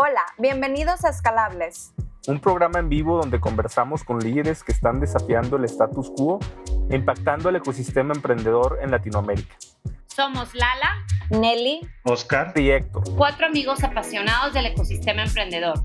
Hola, bienvenidos a Escalables. Un programa en vivo donde conversamos con líderes que están desafiando el status quo e impactando el ecosistema emprendedor en Latinoamérica. Somos Lala, Nelly, Oscar y Héctor. cuatro amigos apasionados del ecosistema emprendedor.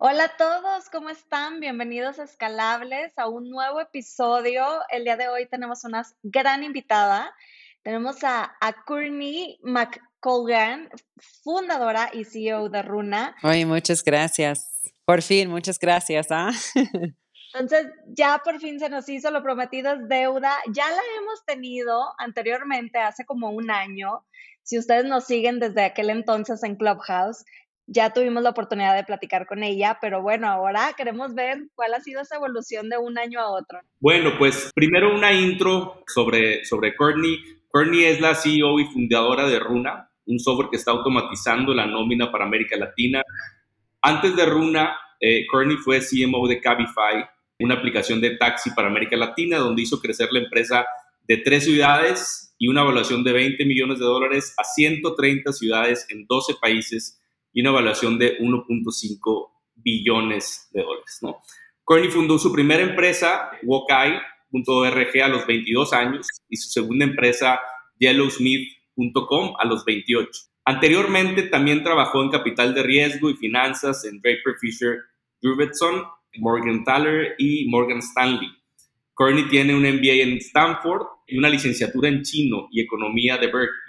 Hola a todos, ¿cómo están? Bienvenidos a Escalables, a un nuevo episodio. El día de hoy tenemos una gran invitada. Tenemos a, a Courtney McColgan, fundadora y CEO de Runa. Muchas gracias. Por fin, muchas gracias. ¿ah? Entonces, ya por fin se nos hizo lo prometido es deuda. Ya la hemos tenido anteriormente, hace como un año. Si ustedes nos siguen desde aquel entonces en Clubhouse, ya tuvimos la oportunidad de platicar con ella, pero bueno, ahora queremos ver cuál ha sido esa evolución de un año a otro. Bueno, pues primero una intro sobre, sobre Courtney. Courtney es la CEO y fundadora de Runa, un software que está automatizando la nómina para América Latina. Antes de Runa, eh, Courtney fue CMO de Cabify, una aplicación de taxi para América Latina, donde hizo crecer la empresa de tres ciudades y una evaluación de 20 millones de dólares a 130 ciudades en 12 países y una evaluación de 1.5 billones de dólares. ¿no? Courtney fundó su primera empresa, Wokai.org, a los 22 años y su segunda empresa, Yellowsmith.com, a los 28. Anteriormente también trabajó en capital de riesgo y finanzas en Draper Fisher Jurvetson, Morgan Thaler y Morgan Stanley. Courtney tiene un MBA en Stanford y una licenciatura en chino y economía de Berkeley.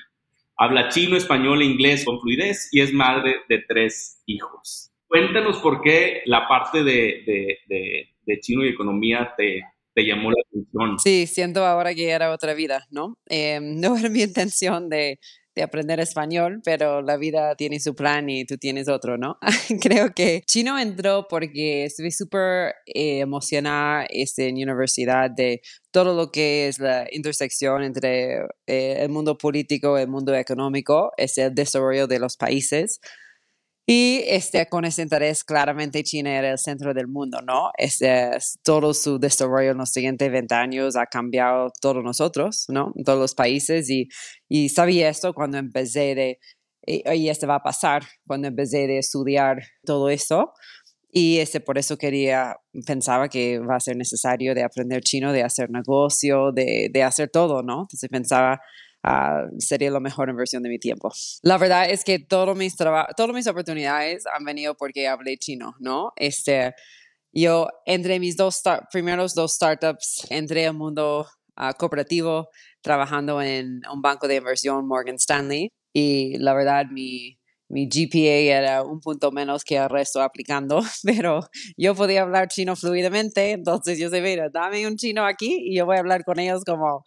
Habla chino, español e inglés con fluidez y es madre de tres hijos. Cuéntanos por qué la parte de, de, de, de chino y economía te, te, llamó la atención. Sí, siento ahora que era otra vida, ¿no? Eh, no era mi intención de, de aprender español, pero la vida tiene su plan y tú tienes otro, ¿no? Creo que chino entró porque estuve súper eh, emocionada este, en universidad de todo lo que es la intersección entre eh, el mundo político el mundo económico, es el desarrollo de los países. Y este, con ese interés, claramente China era el centro del mundo, ¿no? Este, todo su desarrollo en los siguientes 20 años ha cambiado todos nosotros, ¿no? Todos los países. Y, y sabía esto cuando empecé de, y, y este va a pasar, cuando empecé de estudiar todo eso. Y este, por eso quería, pensaba que va a ser necesario de aprender chino, de hacer negocio, de, de hacer todo, ¿no? Entonces pensaba, Uh, sería la mejor inversión de mi tiempo. La verdad es que todos mis, todas mis oportunidades han venido porque hablé chino, ¿no? Este, yo, entre mis dos primeros dos startups, entré al mundo uh, cooperativo trabajando en un banco de inversión, Morgan Stanley, y la verdad mi, mi GPA era un punto menos que el resto aplicando, pero yo podía hablar chino fluidamente, entonces yo sé, mira, dame un chino aquí y yo voy a hablar con ellos como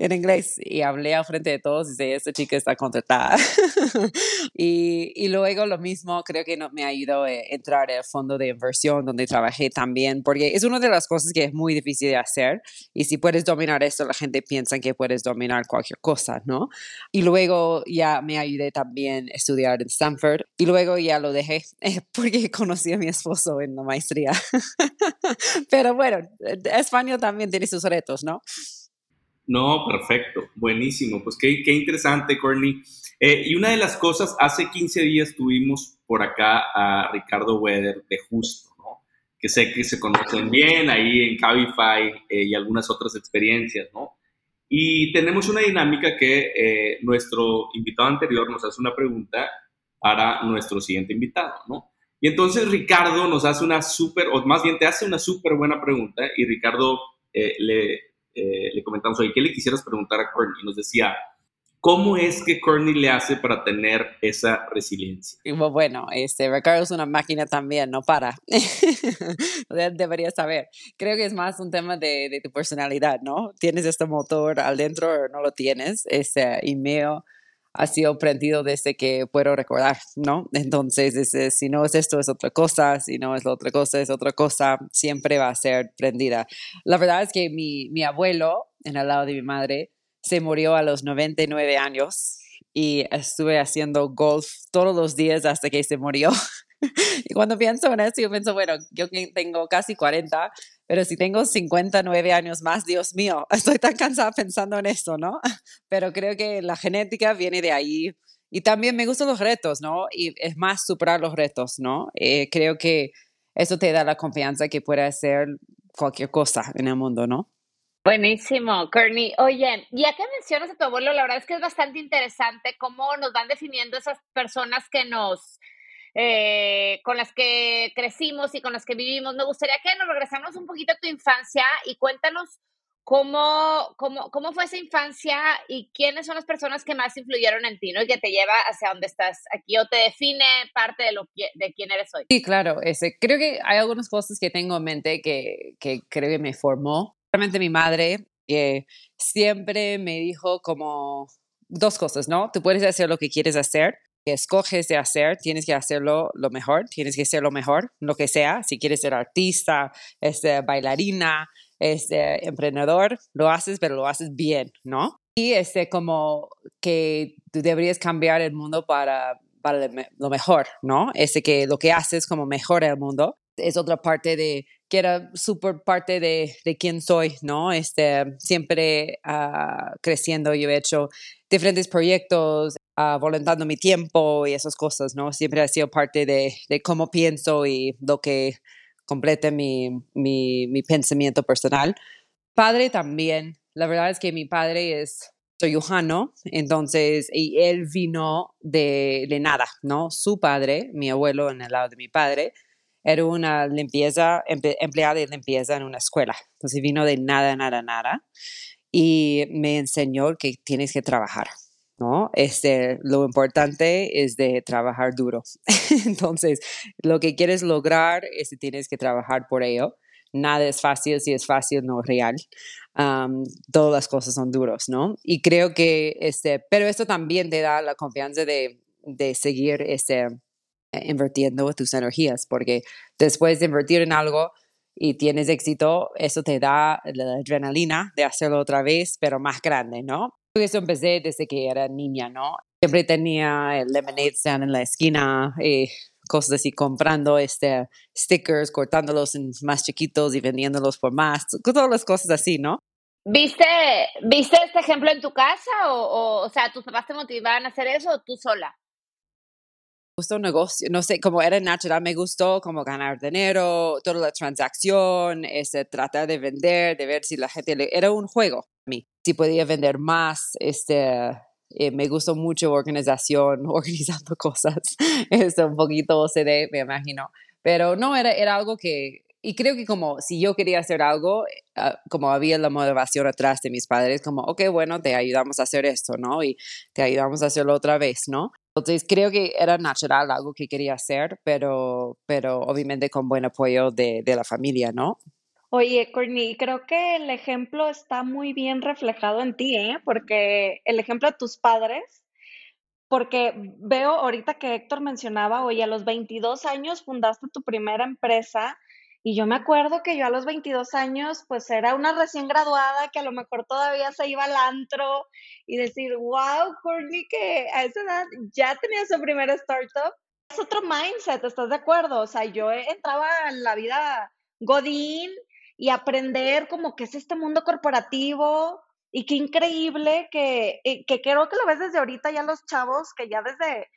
en inglés y hablé al frente de todos y dije, esta chica está contratada. y, y, luego lo mismo creo que no, me ayudó a entrar al fondo de inversión donde trabajé también, porque es una de las cosas que es muy difícil de hacer y si puedes dominar esto, la gente piensa que puedes dominar cualquier cosa, ¿no? Y luego ya me ayudé también a estudiar en Stanford y luego ya lo dejé porque conocí a mi esposo en la maestría. Pero bueno, España también tiene sus retos, ¿no? No, perfecto, buenísimo. Pues qué, interesante, Courtney. Eh, y una de las cosas, hace 15 días tuvimos por acá a Ricardo Weder de Justo, que sé que se conocen bien ahí en Cabify eh, y algunas otras experiencias, ¿no? Y tenemos una dinámica que eh, nuestro invitado anterior nos hace una pregunta para nuestro siguiente invitado, ¿no? Y entonces Ricardo nos hace una súper, o más bien te hace una súper buena pregunta y Ricardo le eh, le comentamos, oye, ¿qué le quisieras preguntar a Courtney? Y nos decía, ¿cómo es que Courtney le hace para tener esa resiliencia? Bueno, este, Ricardo es una máquina también, no para. Deberías saber. Creo que es más un tema de, tu personalidad, ¿no? ¿Tienes este motor al dentro o no lo tienes? Este email. Ha sido prendido desde que puedo recordar, ¿no? Entonces, si no es esto, es otra cosa, si no es la otra cosa, es otra cosa, siempre va a ser prendida. La verdad es que mi, mi abuelo, en el lado de mi madre, se murió a los 99 años y estuve haciendo golf todos los días hasta que se murió. y cuando pienso en eso, yo pienso, bueno, yo tengo casi 40, pero si tengo 59 años más, Dios mío, estoy tan cansada pensando en eso, ¿no? Pero creo que la genética viene de ahí. Y también me gustan los retos, ¿no? Y es más superar los retos, ¿no? Eh, creo que eso te da la confianza que puede hacer cualquier cosa en el mundo, ¿no? Buenísimo, Kearney. Oye, ya que mencionas a tu abuelo, la verdad es que es bastante interesante cómo nos van definiendo esas personas que nos, eh, con las que crecimos y con las que vivimos. Me gustaría que nos regresamos un poquito a tu infancia y cuéntanos cómo, cómo, cómo fue esa infancia y quiénes son las personas que más influyeron en ti, ¿no? Y que te lleva hacia donde estás aquí o te define parte de, lo, de quién eres hoy. Sí, claro. Ese, creo que hay algunas cosas que tengo en mente que, que creo que me formó realmente mi madre, que siempre me dijo como dos cosas, ¿no? Tú puedes hacer lo que quieres hacer, que escoges de hacer, tienes que hacerlo lo mejor, tienes que ser lo mejor, lo que sea. Si quieres ser artista, este, bailarina, este, emprendedor, lo haces, pero lo haces bien, ¿no? Y este, como que tú deberías cambiar el mundo para, para lo mejor, ¿no? Ese que lo que haces como mejora el mundo es otra parte de que era súper parte de, de, quién soy, ¿no? Este, siempre uh, creciendo, yo he hecho diferentes proyectos, uh, volantando mi tiempo y esas cosas, ¿no? Siempre ha sido parte de, de cómo pienso y lo que complete mi, mi, mi, pensamiento personal. Padre también, la verdad es que mi padre es soy Johanno, entonces, y él vino de, de nada, ¿no? Su padre, mi abuelo en el lado de mi padre, era una limpieza, empleada de limpieza en una escuela. Entonces vino de nada, nada, nada. Y me enseñó que tienes que trabajar, ¿no? Este, lo importante es de trabajar duro. Entonces, lo que quieres lograr es que tienes que trabajar por ello. Nada es fácil, si es fácil, no es real. todas las cosas son duros, ¿no? Y creo que, este, pero esto también te da la confianza de, de seguir este, invirtiendo tus energías, porque después de invertir en algo y tienes éxito, eso te da la adrenalina de hacerlo otra vez, pero más grande, ¿no? Eso empecé desde que era niña, ¿no? Siempre tenía el lemonade stand en la esquina, y eh, cosas así, comprando este, stickers, cortándolos en más chiquitos y vendiéndolos por más, todas las cosas así, ¿no? ¿Viste, ¿Viste este ejemplo en tu casa o, o, o sea, tus papás te motivaban a hacer eso o tú sola? Gustó negocio, no sé, como era natural, me gustó como ganar dinero, toda la transacción, este, tratar de vender, de ver si la gente, le, era un juego a mí, si podía vender más, este, eh, me gustó mucho organización, organizando cosas, este, un poquito OCD, me imagino, pero no, era, era algo que, y creo que como si yo quería hacer algo, ah, como había la motivación atrás de mis padres, como, ok, bueno, te ayudamos a hacer esto, ¿no? Y te ayudamos a hacerlo otra vez, ¿no? Entonces creo que era natural algo que quería hacer, pero, pero obviamente con buen apoyo de, de la familia, ¿no? Oye, Courtney, creo que el ejemplo está muy bien reflejado en ti, ¿eh? Porque el ejemplo de tus padres, porque veo ahorita que Héctor mencionaba, oye, a los 22 años fundaste tu primera empresa y yo me acuerdo que yo a los 22 años, pues era una recién graduada que a lo mejor todavía se iba al antro y decir, wow, Courtney, que a esa edad ya tenía su primera startup. Es otro mindset, ¿estás de acuerdo? O sea, yo entraba en la vida godín y aprender como que es este mundo corporativo y qué increíble que, eh, que creo que lo ves desde ahorita ya los chavos que ya desde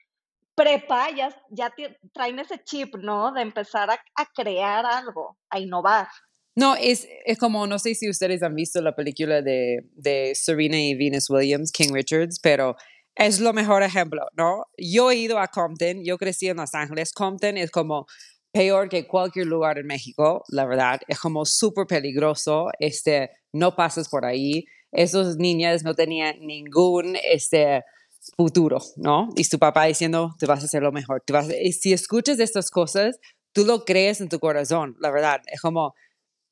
prepa ya, ya traen ese chip, ¿no? De empezar a, a crear algo, a innovar. No, es, es, como, no sé si ustedes han visto la película de, de Serena y Venus Williams, King Richards, pero es lo mejor ejemplo, ¿no? Yo he ido a Compton, yo crecí en Los Ángeles, Compton es como peor que cualquier lugar en México, la verdad, es como súper peligroso, este, no pasas por ahí, esos niñas no tenían ningún, este, futuro, ¿no? Y tu papá diciendo, te vas a hacer lo mejor. Vas y si escuchas estas cosas, tú lo crees en tu corazón, la verdad. Es como,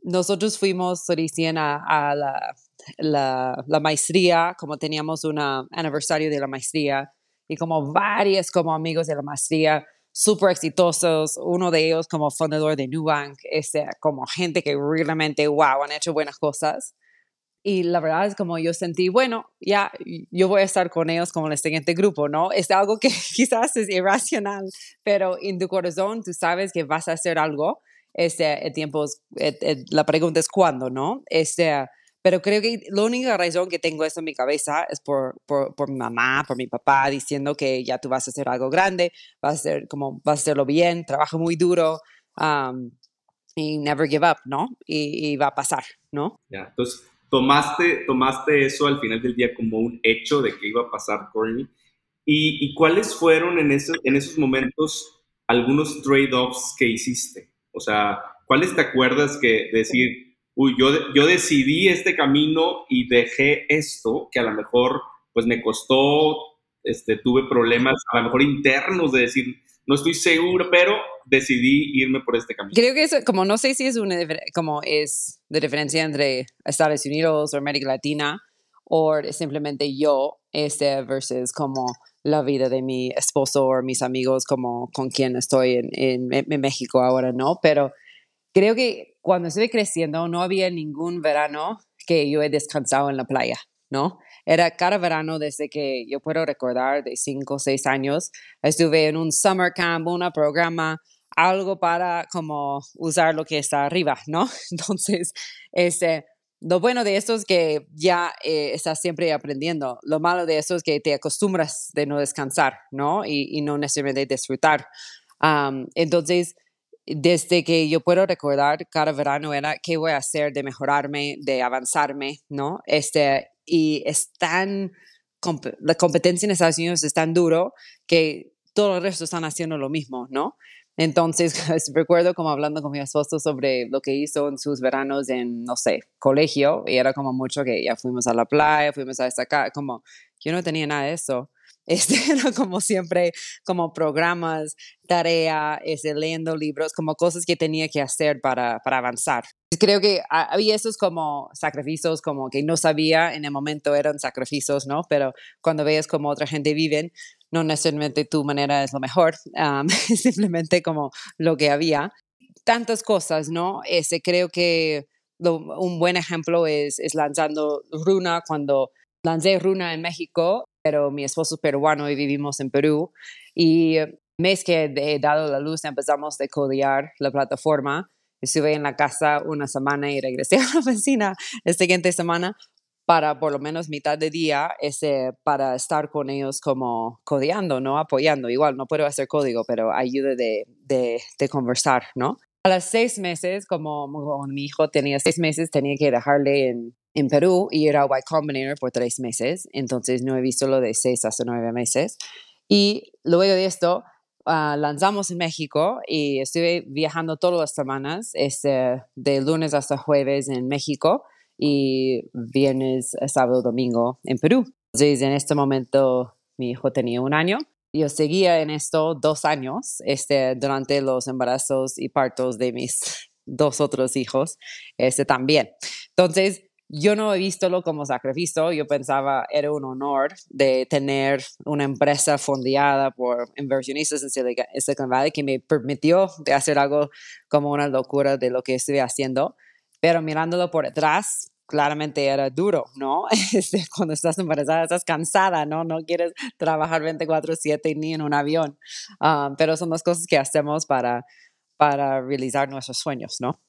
nosotros fuimos recién a, a la, la, la, maestría, como teníamos un aniversario de la maestría y como varios como amigos de la maestría súper exitosos, uno de ellos como fundador de Nubank, este, como gente que realmente, wow, han hecho buenas cosas. Y la verdad es como yo sentí, bueno, ya yo voy a estar con ellos como en el siguiente grupo, ¿no? Es algo que quizás es irracional, pero en tu corazón tú sabes que vas a hacer algo. Este, el tiempo, la pregunta es cuándo, ¿no? Este, pero creo que la única razón que tengo eso en mi cabeza es por, por, por, mi mamá, por mi papá, diciendo que ya tú vas a hacer algo grande, vas a hacer como, vas a hacerlo bien, trabaja muy duro um, y never give up, ¿no? Y, y va a pasar, ¿no? Ya, entonces tomaste, tomaste eso al final del día como un hecho de que iba a pasar, Courtney. ¿Y, y cuáles fueron en, ese, en esos momentos algunos trade-offs que hiciste? O sea, ¿cuáles te acuerdas que decir, uy, yo, yo decidí este camino y dejé esto, que a lo mejor pues me costó, este, tuve problemas a lo mejor internos de decir, no estoy seguro, pero decidí irme por este camino. Creo que eso, como no sé si es una, como es de diferencia entre Estados Unidos o América Latina, o simplemente yo, este, versus como la vida de mi esposo o mis amigos, como con quien estoy en, en, en México ahora, ¿no? Pero creo que cuando estuve creciendo no había ningún verano que yo he descansado en la playa, ¿no? Era cada verano desde que yo puedo recordar, de cinco o seis años, estuve en un summer camp, un programa, algo para como usar lo que está arriba, ¿no? Entonces, este, lo bueno de esto es que ya eh, estás siempre aprendiendo. Lo malo de eso es que te acostumbras de no descansar, ¿no? Y, y no necesariamente disfrutar. Entonces, desde que yo puedo recordar, cada verano era qué voy a hacer de mejorarme, de avanzarme, ¿no? Este, y es tan, la competencia en Estados Unidos es tan duro que todo el resto están haciendo lo mismo, ¿no? Entonces, recuerdo como hablando con mi esposo sobre lo que hizo en sus veranos en, no sé, colegio, y era como mucho que ya fuimos a la playa, fuimos a destacar, como yo no tenía nada de eso. Este, era como siempre, como programas, tarea, este, leyendo libros, como cosas que tenía que hacer para, para avanzar. Creo que había esos como sacrificios, como que no sabía en el momento eran sacrificios, ¿no? Pero cuando ves como otra gente vive, no necesariamente tu manera es lo mejor, um, simplemente como lo que había. Tantas cosas, ¿no? Ese, creo que un buen ejemplo es, es lanzando Runa cuando lancé Runa en México pero mi esposo es peruano y vivimos en Perú. Y mes que he dado la luz empezamos a codear la plataforma. Estuve en la casa una semana y regresé a la oficina la siguiente semana para por lo menos mitad de día ese, para estar con ellos como codeando, ¿no? Apoyando. Igual no puedo hacer código, pero ayuda de, de, de conversar, ¿no? A las seis meses, como, como, mi hijo tenía seis meses, tenía que dejarle en, en Perú y era Y Combinator por tres meses, entonces no he visto lo de seis hasta nueve meses. Y luego de esto, uh, lanzamos en México y estuve viajando todas las semanas, este, de lunes hasta jueves en México y viernes, sábado, domingo en Perú. Entonces, en este momento, mi hijo tenía un año. Yo seguía en esto dos años este, durante los embarazos y partos de mis dos otros hijos este, también. Entonces, yo no he visto como sacrificio, yo pensaba era un honor de tener una empresa fondeada por inversionistas en Silicon Valley que me permitió de hacer algo como una locura de lo que estuve haciendo, pero mirándolo por detrás, claramente era duro, ¿no? Este, cuando estás embarazada estás cansada, ¿no? No quieres trabajar 24/7 ni en un avión, ah, pero son las cosas que hacemos para, para realizar nuestros sueños, ¿no?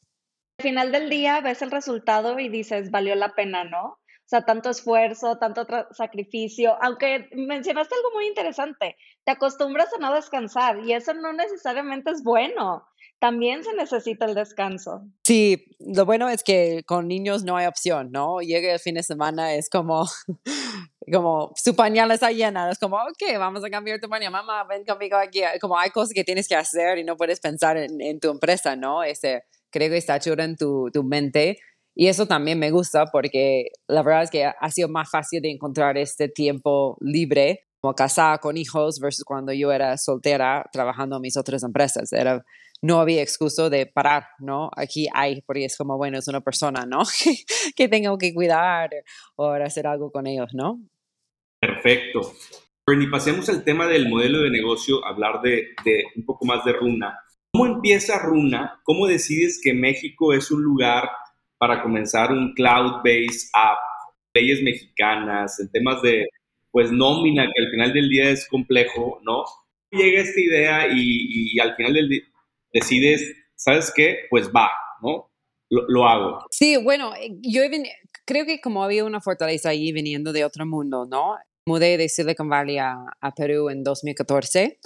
Al final del día ves el resultado y dices, valió la pena, ¿no? O sea, tanto esfuerzo, tanto sacrificio, aunque mencionaste algo muy interesante, te acostumbras a no descansar y eso no necesariamente es bueno. También se necesita el descanso. Sí, lo bueno es que con niños no hay opción, ¿no? Llega el fin de semana, es como, como su pañal está llena, es como, ok, vamos a cambiar tu pañal, mamá, ven conmigo aquí. Como hay cosas que tienes que hacer y no puedes pensar en, tu empresa, ¿no? Ese, creo que está chulo en tu, tu mente. Y eso también me gusta porque la verdad es que ha sido más fácil de encontrar este tiempo libre como casada con hijos versus cuando yo era soltera trabajando en mis otras empresas. Era no había excuso de parar, ¿no? Aquí hay, porque es como, bueno, es una persona, ¿no? que tengo que cuidar o hacer algo con ellos, ¿no? Perfecto. Bernie, pasemos al tema del modelo de negocio, hablar de, de un poco más de Runa. ¿Cómo empieza Runa? ¿Cómo decides que México es un lugar para comenzar un cloud-based app? Leyes mexicanas, en temas de, pues, nómina, que al final del día es complejo, ¿no? Llega esta idea y, al final del día decides, ¿sabes qué? Pues va, ¿no? Lo, hago. Sí, bueno, yo creo que como había una fortaleza ahí viniendo de otro mundo, ¿no? Mudé de Silicon Valley a, a Perú en 2014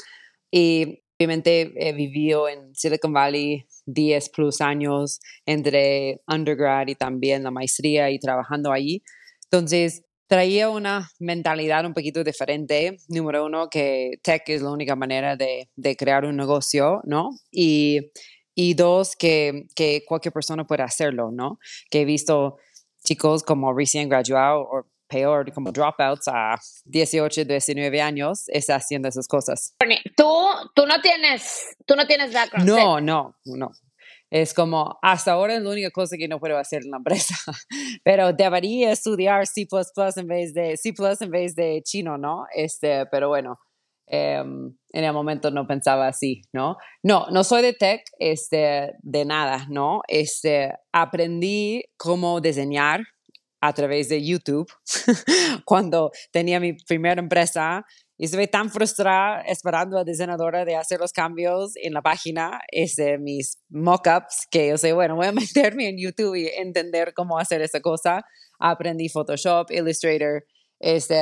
y Obviamente he vivido en Silicon Valley 10 plus años entre undergrad y también la maestría y trabajando allí. Entonces, traía una mentalidad un poquito diferente. Número uno, que tech es la única manera de, de crear un negocio, ¿no? Y, y dos, que, que, cualquier persona puede hacerlo, ¿no? Que he visto chicos como recién graduados o peor, como dropouts a 18, 19 años, está haciendo esas cosas. Tú, tú no tienes, tú no tienes background. No, no, no. Es como, hasta ahora es la única cosa que no puedo hacer en la empresa, pero debería estudiar C++ en vez de, C++ en vez de chino, ¿no? Este, pero bueno, em, en el momento no pensaba así, ¿no? No, no soy de tech, este, de nada, ¿no? Este, aprendí cómo diseñar a través de YouTube cuando tenía mi primera empresa y estuve tan frustrada esperando a la diseñadora de hacer los cambios en la página, este, mis mockups, que yo sé, bueno, voy a meterme en YouTube y entender cómo hacer esa cosa. Aprendí Photoshop, Illustrator, este,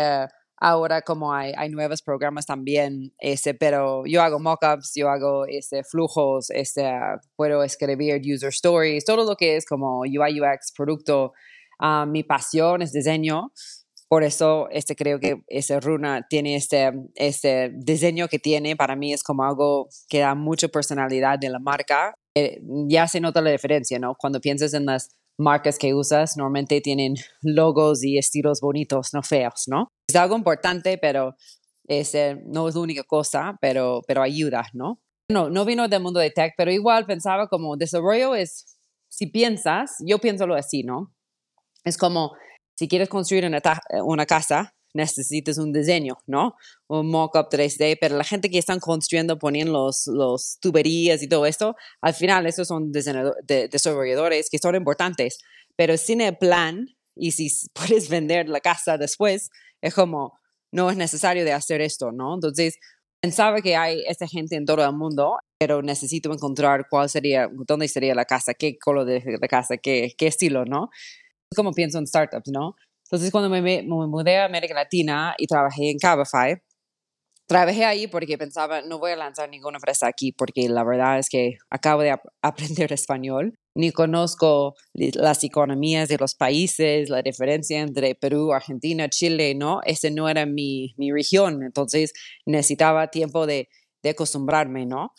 ahora como hay, hay nuevos programas también, este, pero yo hago mockups, yo hago este, flujos, este, puedo escribir user stories, todo lo que es como UI, UX, producto, Ah, mi pasión es diseño. Por eso este, creo que ese runa tiene este, este diseño que tiene. Para mí es como algo que da mucha personalidad de la marca. Eh, ya se nota la diferencia, ¿no? Cuando piensas en las marcas que usas, normalmente tienen logos y estilos bonitos, no feos, ¿no? Es algo importante, pero ese no es la única cosa, pero, pero ayuda, ¿no? No, no vino del mundo de tech, pero igual pensaba como desarrollo es, si piensas, yo pienso lo así, ¿no? Es como, si quieres construir una, una casa, necesitas un diseño, ¿no? Un mock-up 3D, pero la gente que están construyendo, poniendo los, los tuberías y todo esto, al final esos son de, desarrolladores que son importantes, pero sin el plan y si puedes vender la casa después, es como, no es necesario de hacer esto, ¿no? Entonces, pensaba que hay esta gente en todo el mundo, pero necesito encontrar cuál sería, dónde sería la casa, qué color de la casa, qué, qué estilo, ¿no? Como pienso en startups, ¿no? Entonces, cuando me, me, mudé a América Latina y trabajé en Cabify, trabajé ahí porque pensaba, no voy a lanzar ninguna empresa aquí porque la verdad es que acabo de aprender español, ni conozco las economías de los países, la diferencia entre Perú, Argentina, Chile, ¿no? Ese no era mi, mi región, entonces necesitaba tiempo de, de acostumbrarme, ¿no?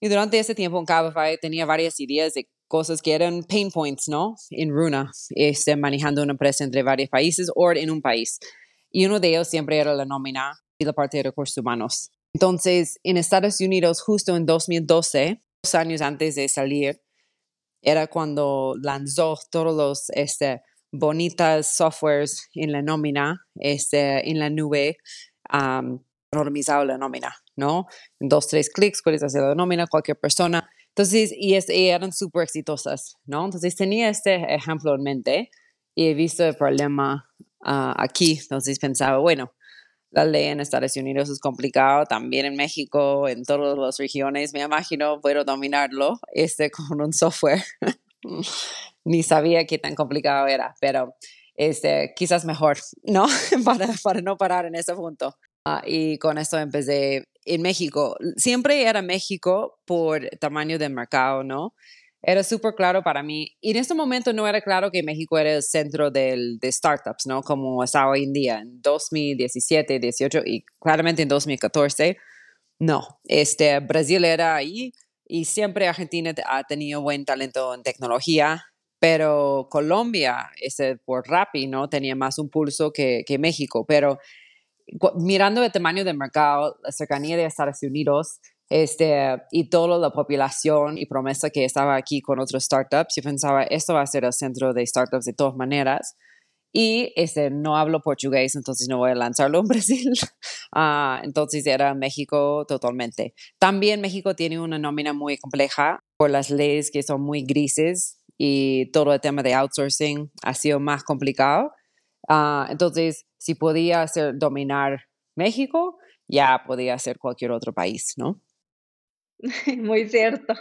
Y durante ese tiempo en Cabify tenía varias ideas de cosas que eran pain points, ¿no? En Runa, este, manejando una empresa entre varios países o en un país. Y uno de ellos siempre era la nómina y la parte de recursos humanos. Entonces, en Estados Unidos, justo en 2012, dos años antes de salir, era cuando lanzó todos los este, bonitas softwares en la nómina, este, en la nube, um, la nómina, ¿no? En dos, tres clics puedes hacer la nómina, cualquier persona entonces, y, eran súper exitosas, ¿no? Entonces tenía este ejemplo en mente y he visto el problema ah, aquí. Entonces pensaba, bueno, la ley en Estados Unidos es complicado, también en México, en todas las regiones, me imagino, puedo dominarlo este, con un software. Ni sabía qué tan complicado era, pero este, quizás mejor, ¿no? para, para no parar en ese punto. Ah, y con esto empecé en México. Siempre era México por tamaño de mercado, ¿no? Era súper claro para mí. Y en este momento no era claro que México era el centro del, de startups, ¿no? Como está hoy en día, en 2017, 18 y claramente en 2014. No, este, Brasil era ahí y siempre Argentina ha tenido buen talento en tecnología, pero Colombia, ese por Rappi, ¿no? Tenía más un pulso que, que México, pero mirando el tamaño del mercado, la cercanía de Estados Unidos, Este, y toda la población y promesa que estaba aquí con otros startups, yo pensaba, esto va a ser el centro de startups de todas maneras. Y este, no hablo portugués, entonces no voy a lanzarlo en Brasil. Ah, entonces era México totalmente. También México tiene una nómina muy compleja por las leyes que son muy grises y todo el tema de outsourcing ha sido más complicado. Ah, entonces, si podía hacer dominar México, ya podía ser cualquier otro país, ¿no? Muy cierto.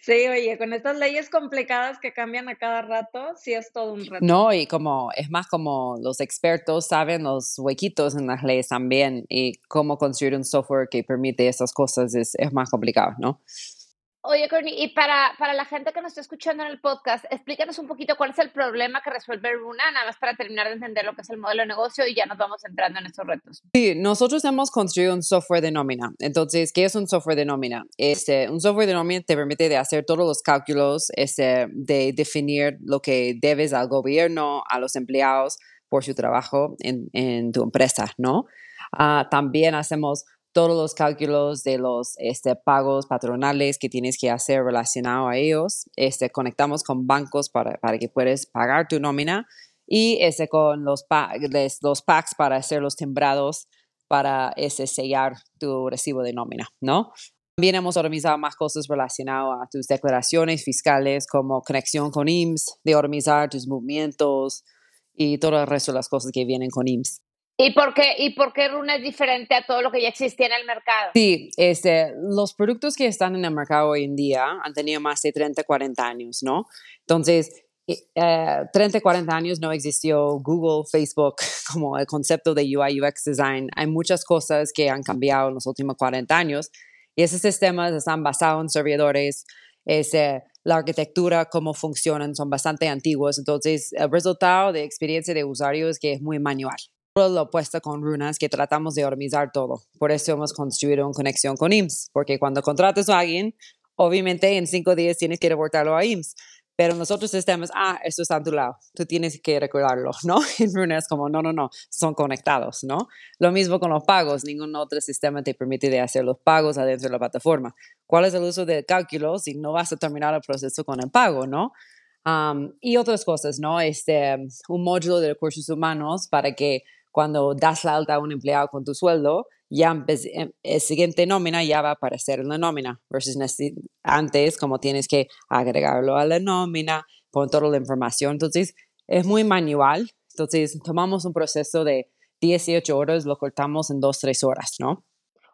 Sí, oye, con estas leyes complicadas que cambian a cada rato, sí es todo un reto. No, y como es más como los expertos saben los huequitos en las leyes también y cómo construir un software que permite esas cosas es, es más complicado, ¿no? Oye, Courtney, y para, para la gente que nos está escuchando en el podcast, explícanos un poquito cuál es el problema que resuelve Runa, nada más para terminar de entender lo que es el modelo de negocio y ya nos vamos entrando en estos retos. Sí, nosotros hemos construido un software de nómina. Entonces, ¿qué es un software de nómina? Este, un software de nómina te permite de hacer todos los cálculos, este, de definir lo que debes al gobierno, a los empleados por su trabajo en, tu empresa, ¿no? Uh, también hacemos todos los cálculos de los este, pagos patronales que tienes que hacer relacionado a ellos. Este, conectamos con bancos para, para que puedas pagar tu nómina y este, con los, los packs para hacer los timbrados para sellar tu recibo de nómina, ¿no? También hemos organizado más cosas relacionadas a tus declaraciones fiscales como conexión con IMSS, de organizar tus movimientos y todo el resto de las cosas que vienen con IMSS. ¿Y por, qué, ¿Y por qué Runa es diferente a todo lo que ya existía en el mercado? Sí, este, los productos que están en el mercado hoy en día han tenido más de 30, 40 años, ¿no? Entonces, eh, 30, 40 años no existió Google, Facebook como el concepto de UI UX design. Hay muchas cosas que han cambiado en los últimos 40 años y esos sistemas están basados en servidores. Ese, la arquitectura, cómo funcionan, son bastante antiguos. Entonces, el resultado de experiencia de usuario es que es muy manual lo opuesto con Runas, que tratamos de organizar todo. Por eso hemos construido una conexión con IMSS, porque cuando contratas a alguien, obviamente en cinco días tienes que reportarlo a IMSS. Pero nosotros sistemas, ah, esto está a tu lado, tú tienes que recordarlo, ¿no? En Runas como, no, no, no, son conectados, ¿no? Lo mismo con los pagos, ningún otro sistema te permite de hacer los pagos adentro de la plataforma. ¿Cuál es el uso del cálculo si no vas a terminar el proceso con el pago, ¿no? y otras cosas, ¿no? Este, un módulo de recursos humanos para que cuando das la alta a un empleado con tu sueldo, ya em, el siguiente nómina ya va a aparecer en la nómina, versus antes como tienes que agregarlo a la nómina, poner toda la información. Entonces, es muy manual. Entonces, tomamos un proceso de 18 horas, lo cortamos en 2, 3 horas, ¿no?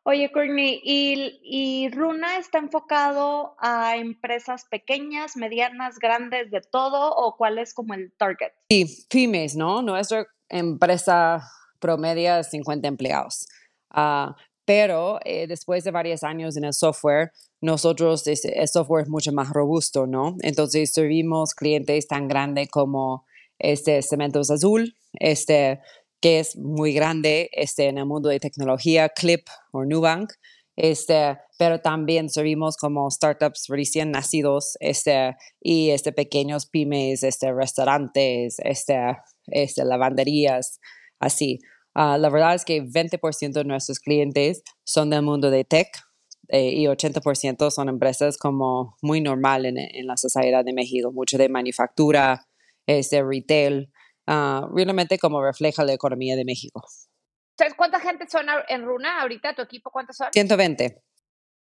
Oye, Courtney, ¿y, ¿y, Runa está enfocado a empresas pequeñas, medianas, grandes, de todo? ¿O cuál es como el target? Sí, pymes, ¿no? Nuestro empresa promedia 50 empleados. Uh, pero eh, después de varios años en el software, nosotros, el software es mucho más robusto, ¿no? Entonces servimos clientes tan grandes como este Cementos Azul, este, que es muy grande este, en el mundo de tecnología, Clip o Nubank, este, pero también servimos como startups recién nacidos este, y este, pequeños pymes, este, restaurantes, este, este, lavanderías, así. Ah, la verdad es que 20% de nuestros clientes son del mundo de tech eh, y 80% son empresas como muy normal en, en, la sociedad de México, mucho de manufactura, este, retail, uh, realmente como refleja la economía de México. Entonces, ¿cuánta gente son en Runa ahorita? ¿Tu equipo cuántos son? 120.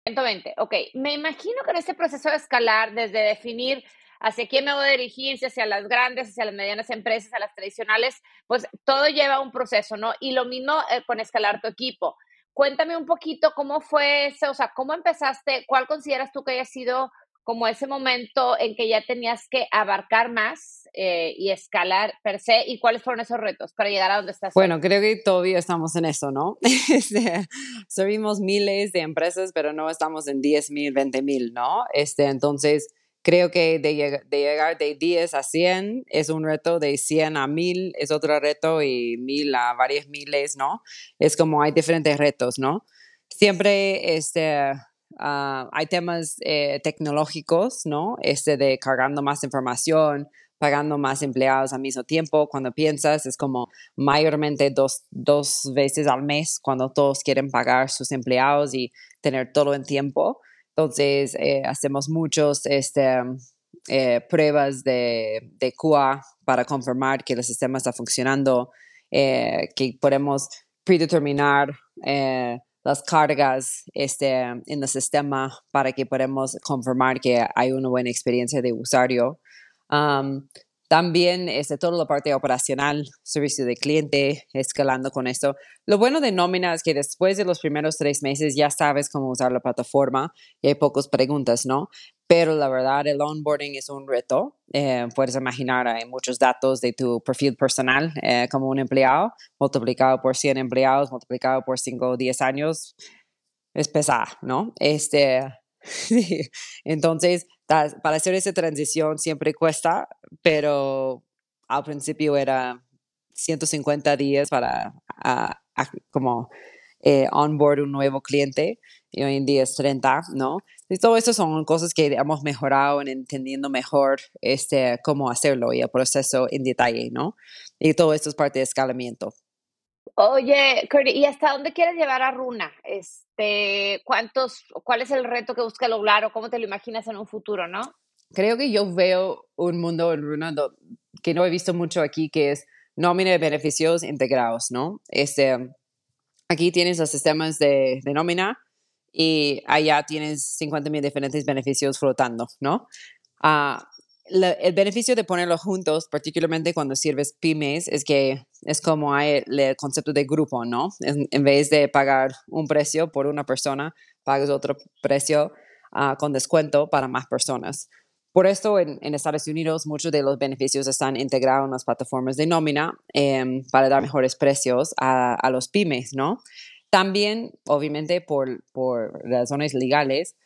120, ok. Me imagino que en este proceso de escalar, desde definir hacia quién me voy a dirigir, hacia las grandes, hacia las medianas empresas, a las tradicionales, pues todo lleva un proceso, ¿no? Y lo mismo eh, con escalar tu equipo. Cuéntame un poquito cómo fue eso, o sea, cómo empezaste, cuál consideras tú que haya sido como ese momento en que ya tenías que abarcar más eh, y escalar per se, y cuáles fueron esos retos para llegar a donde estás. Bueno, creo que todavía estamos en eso, ¿no? Este, servimos miles de empresas, pero no estamos en 10 mil, 20 mil, ¿no? Este, entonces, Creo que de, llegar de 10 a 100 es un reto, de 100 a 1000 es otro reto y 1000 a varios miles, ¿no? Es como hay diferentes retos, ¿no? Siempre este, ah, hay temas eh, tecnológicos, ¿no? Este de cargando más información, pagando más empleados al mismo tiempo. Cuando piensas, es como mayormente dos, dos veces al mes cuando todos quieren pagar sus empleados y tener todo en tiempo. Entonces, eh, hacemos muchos este, eh, pruebas de, de QA para confirmar que el sistema está funcionando, eh, que podemos predeterminar las cargas este, en el sistema para que podamos confirmar que hay una buena experiencia de usuario. También este, toda la parte operacional, servicio de cliente, escalando con esto. Lo bueno de Nómina es que después de los primeros tres meses ya sabes cómo usar la plataforma y hay pocas preguntas, ¿no? Pero la verdad, el onboarding es un reto. Eh, puedes imaginar, hay muchos datos de tu perfil personal eh, como un empleado, multiplicado por 100 empleados, multiplicado por 5 o 10 años, es pesado, ¿no? Este, Entonces, para hacer esa transición siempre cuesta, pero al principio era 150 días para como eh, onboard un nuevo cliente y hoy en día es 30, ¿no? Y todo eso son cosas que hemos mejorado en entendiendo mejor este, cómo hacerlo y el proceso en detalle, ¿no? Y todo esto es parte de escalamiento. Oye, Curry, ¿y hasta dónde quieres llevar a Runa? Este, ¿cuántos, cuál es el reto que busca lograr o cómo te lo imaginas en un futuro, no? Creo que yo veo un mundo en Runa que no he visto mucho aquí, que es nómina de beneficios integrados, ¿no? Este, aquí tienes los sistemas de, nómina y allá tienes 50 mil diferentes beneficios flotando, ¿no? Ah, el beneficio de ponerlos juntos, particularmente cuando sirves pymes, es que es como hay el, concepto de grupo, ¿no? En, vez de pagar un precio por una persona, pagas otro precio ah, con descuento para más personas. Por esto, en, Estados Unidos, muchos de los beneficios están integrados en las plataformas de nómina em, para dar mejores precios a, a, los pymes, ¿no? También, obviamente, por, por razones legales,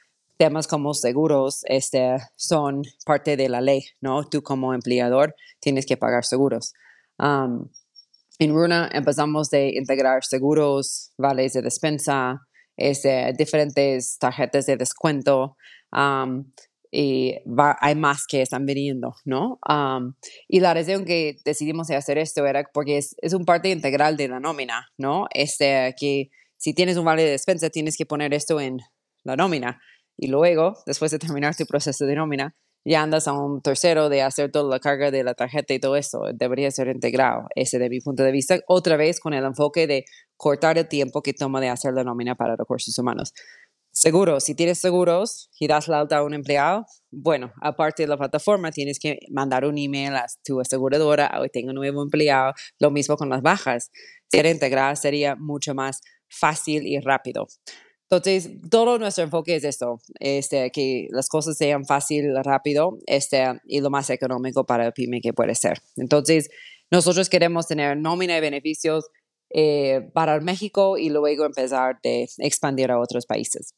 temas como seguros este, son parte de la ley, ¿no? Tú como empleador tienes que pagar seguros. en Runa empezamos de integrar seguros, vales de despensa, este, diferentes tarjetas de descuento y hay más que están viniendo, ¿no? y la razón que decidimos hacer esto era porque es, es un parte integral de la nómina, ¿no? Este, que si tienes un vale de despensa tienes que poner esto en la nómina y luego, después de terminar tu proceso de nómina, ya andas a un tercero de hacer toda la carga de la tarjeta y todo eso. Debería ser integrado, ese de mi punto de vista, otra vez con el enfoque de cortar el tiempo que toma de hacer la nómina para recursos humanos. Seguro, si tienes seguros y das la alta a un empleado, bueno, aparte de la plataforma, tienes que mandar un email a tu aseguradora, hoy tengo un nuevo empleado, lo mismo con las bajas. Ser integrada sería mucho más fácil y rápido. Entonces, todo nuestro enfoque es esto, este, que las cosas sean fácil, rápido este, y lo más económico para el pyme que puede ser. Entonces, nosotros queremos tener nómina de beneficios eh, para México y luego empezar a expandir a otros países.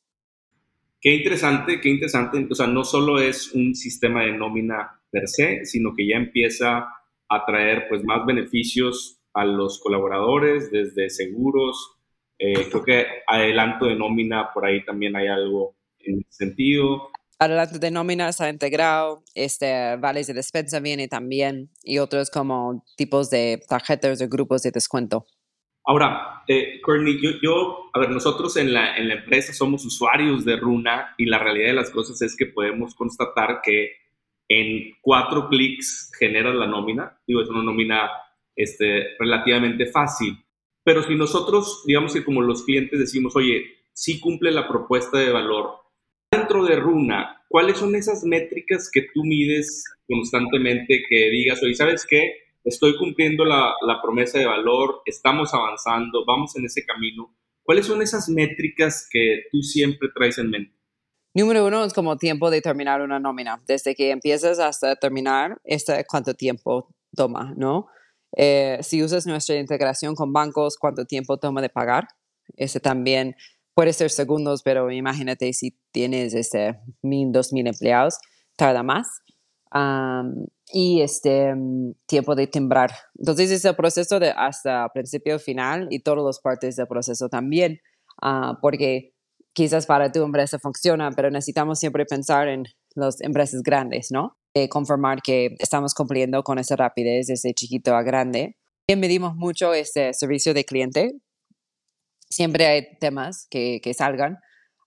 Qué interesante, qué interesante. O sea, no solo es un sistema de nómina per se, sino que ya empieza a traer pues más beneficios a los colaboradores, desde seguros, eh, creo que adelanto de nómina, por ahí también hay algo en ese sentido. Adelanto de nómina está integrado, este, vales de despensa viene también y otros como tipos de tarjetas o grupos de descuento. Ahora, eh, Courtney, yo, yo, a ver, nosotros en la, en la empresa somos usuarios de Runa y la realidad de las cosas es que podemos constatar que en cuatro clics generas la nómina. Digo, es una nómina este, relativamente fácil. Pero si nosotros, digamos que como los clientes decimos, oye, sí cumple la propuesta de valor, dentro de Runa, ¿cuáles son esas métricas que tú mides constantemente que digas, oye, ¿sabes qué? Estoy cumpliendo la, promesa de valor, estamos avanzando, vamos en ese camino. ¿Cuáles son esas métricas que tú siempre traes en mente? Número uno es como tiempo de terminar una nómina. Desde que empiezas hasta terminar, este, ¿cuánto tiempo toma, no? Eh, si usas nuestra integración con bancos, ¿cuánto tiempo toma de pagar? Ese también puede ser segundos, pero imagínate si tienes este, mil, dos mil empleados, tarda más. y este tiempo de timbrar. Entonces es el proceso de hasta principio final y todas las partes del proceso también, ah, porque quizás para tu empresa funciona, pero necesitamos siempre pensar en las empresas grandes, ¿no? De confirmar que estamos cumpliendo con esa rapidez desde chiquito a grande. También medimos mucho este servicio de cliente. Siempre hay temas que, que salgan.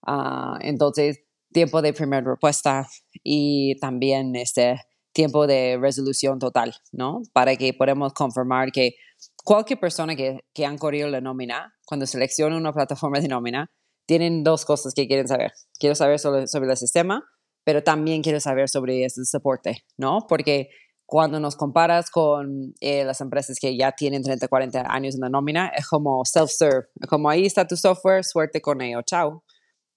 Ah, entonces, tiempo de primera respuesta y también este tiempo de resolución total, ¿no? Para que podamos confirmar que cualquier persona que, que han corrido la nómina, cuando selecciona una plataforma de nómina, tienen dos cosas que quieren saber. Quiero saber sobre, sobre el sistema, pero también quiero saber sobre ese soporte, ¿no? Porque cuando nos comparas con eh, las empresas que ya tienen 30, 40 años en la nómina, es como self-serve, como ahí está tu software, suerte con ello, chao.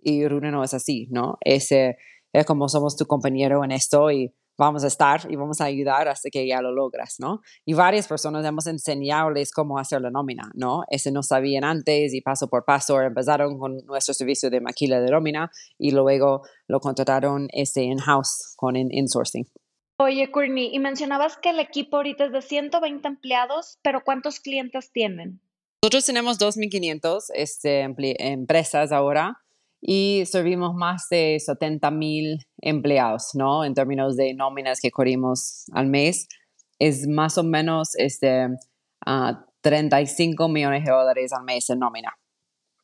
Y Rune no es así, ¿no? Ese, es como somos tu compañero en esto y vamos a estar y vamos a ayudar hasta que ya lo logras, ¿no? Y varias personas hemos enseñado cómo hacer la nómina, ¿no? Ese no sabían antes y paso por paso empezaron con nuestro servicio de maquila de nómina y luego lo contrataron este in-house con insourcing. Oye, Courtney, y mencionabas que el equipo ahorita es de 120 empleados, pero ¿cuántos clientes tienen? Nosotros tenemos 2.500 este, empresas ahora y servimos más de 70 mil empleados, ¿no? En términos de nóminas que corrimos al mes, es más o menos este, 35 millones de dólares al mes en nómina.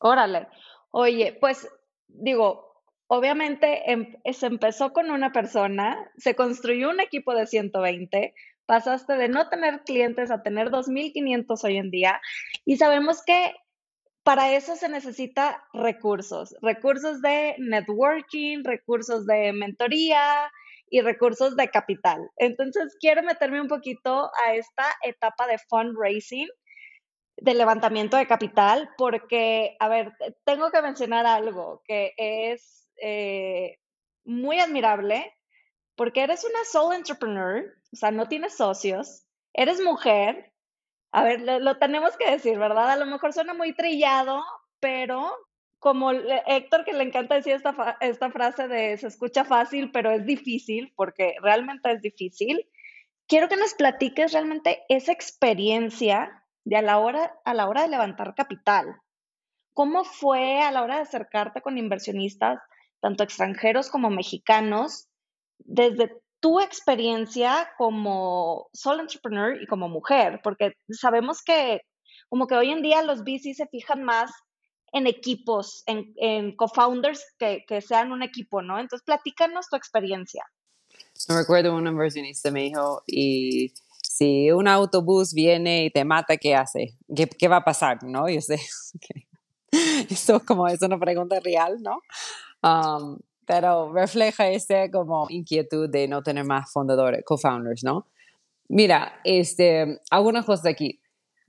Órale. Oye, pues digo, obviamente em, se empezó con una persona, se construyó un equipo de 120, pasaste de no tener clientes a tener 2.500 hoy en día y sabemos que para eso se necesita recursos, recursos de networking, recursos de mentoría y recursos de capital. Entonces, quiero meterme un poquito a esta etapa de fundraising, de levantamiento de capital, porque, a ver, tengo que mencionar algo que es eh, muy admirable, porque eres una sole entrepreneur, o sea, no tienes socios, eres mujer, a ver, lo, tenemos que decir, ¿verdad? A lo mejor suena muy trillado, pero como Héctor que le encanta decir esta, esta frase de se escucha fácil, pero es difícil, porque realmente es difícil, quiero que nos platiques realmente esa experiencia de a la hora, a la hora de levantar capital. ¿Cómo fue a la hora de acercarte con inversionistas, tanto extranjeros como mexicanos, desde tu experiencia como solo entrepreneur y como mujer, porque sabemos que como que hoy en día los VC se fijan más en equipos, en, en co-founders que, que, sean un equipo, ¿no? Entonces, platícanos tu experiencia. Me recuerdo un inversionista me dijo, y si un autobús viene y te mata, ¿qué hace? ¿Qué, qué va a pasar? ¿No? Yo sé, okay. eso como es una pregunta real, ¿no? Um, pero refleja este como inquietud de no tener más fundadores, co-founders, ¿no? Mira, este, algunas cosas aquí.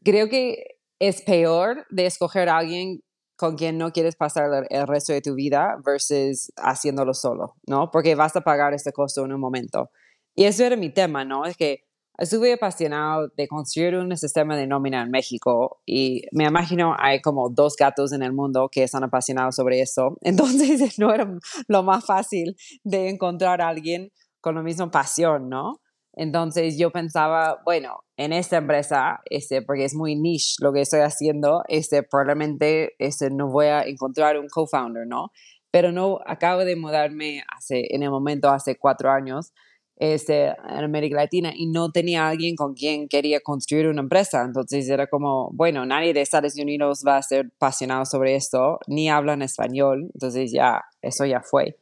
Creo que es peor de escoger a alguien con quien no quieres pasar el resto de tu vida versus haciéndolo solo, ¿no? Porque vas a pagar este costo en un momento. Y eso era mi tema, ¿no? Es que estuve apasionado de construir un sistema de nómina en México y me imagino hay como dos gatos en el mundo que están apasionados sobre eso. Entonces no era lo más fácil de encontrar a alguien con la misma pasión, ¿no? Entonces yo pensaba, bueno, en esta empresa, este, porque es muy niche lo que estoy haciendo, este, probablemente este, no voy a encontrar un co-founder, ¿no? Pero no, acabo de mudarme hace, en el momento hace cuatro años este, en América Latina y no tenía alguien con quien quería construir una empresa. Entonces era como, bueno, nadie de Estados Unidos va a ser apasionado sobre esto, ni hablan español, entonces ya, eso ya fue.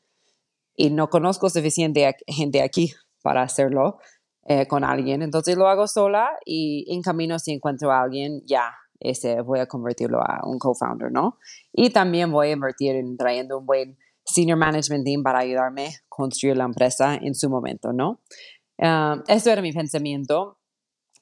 Y no conozco suficiente gente aquí para hacerlo eh, con alguien, entonces lo hago sola y en camino si encuentro a alguien, ya, ese, voy a convertirlo a un co-founder, ¿no? Y también voy a invertir en trayendo un buen senior management team para ayudarme a construir la empresa en su momento, ¿no? Uh, eso era mi pensamiento.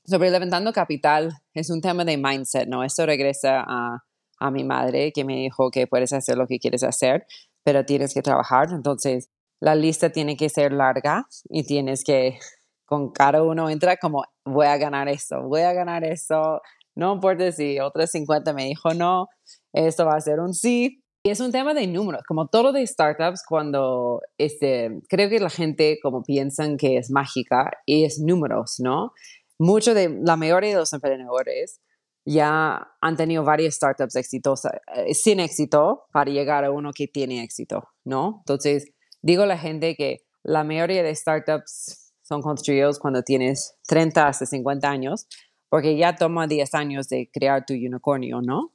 Sobre levantando capital, es un tema de mindset, ¿no? Esto regresa a, a mi madre que me dijo que puedes hacer lo que quieres hacer, pero tienes que trabajar. Entonces, la lista tiene que ser larga y tienes que, con cada uno entra como, voy a ganar esto, voy a ganar esto. No importa si otros 50 me dijo no, esto va a ser un sí, y es un tema de números, como todo de startups, cuando este, creo que la gente como piensan que es mágica y es números, ¿no? Mucho de, la mayoría de los emprendedores ya han tenido varias startups exitosas, eh, sin éxito, para llegar a uno que tiene éxito, ¿no? Entonces, digo a la gente que la mayoría de startups son construidos cuando tienes 30 hasta 50 años, porque ya toma 10 años de crear tu unicornio, ¿no?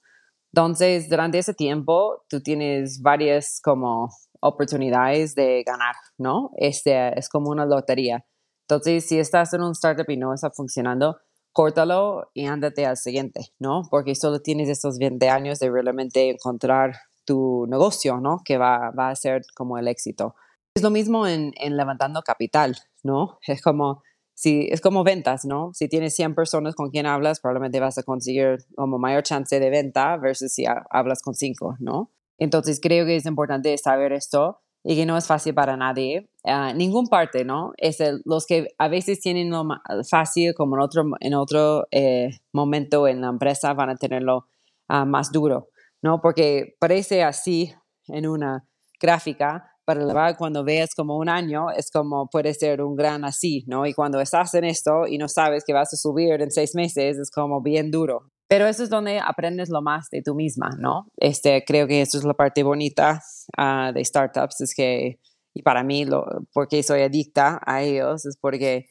Entonces, durante ese tiempo, tú tienes varias como oportunidades de ganar, ¿no? Este es como una lotería. Entonces, si estás en un startup y no está funcionando, córtalo y ándate al siguiente, ¿no? Porque solo tienes estos 20 años de realmente encontrar tu negocio, ¿no? Que va, va a ser como el éxito. Es lo mismo en, en levantando capital, ¿no? Es como, si, es como ventas, ¿no? Si tienes 100 personas con quien hablas, probablemente vas a conseguir como mayor chance de venta versus si hablas con 5, ¿no? Entonces creo que es importante saber esto y que no es fácil para nadie, uh, ningún parte, ¿no? Es los que a veces tienen lo fácil como en otro, en otro eh, momento en la empresa van a tenerlo uh, más duro, ¿no? Porque parece así en una gráfica, para cuando veas como un año, es como puede ser un gran así, ¿no? Y cuando estás en esto y no sabes que vas a subir en seis meses, es como bien duro. Pero eso es donde aprendes lo más de tú misma, ¿no? Este, creo que eso es la parte bonita uh, de startups, es que, y para mí, lo, porque soy adicta a ellos, es porque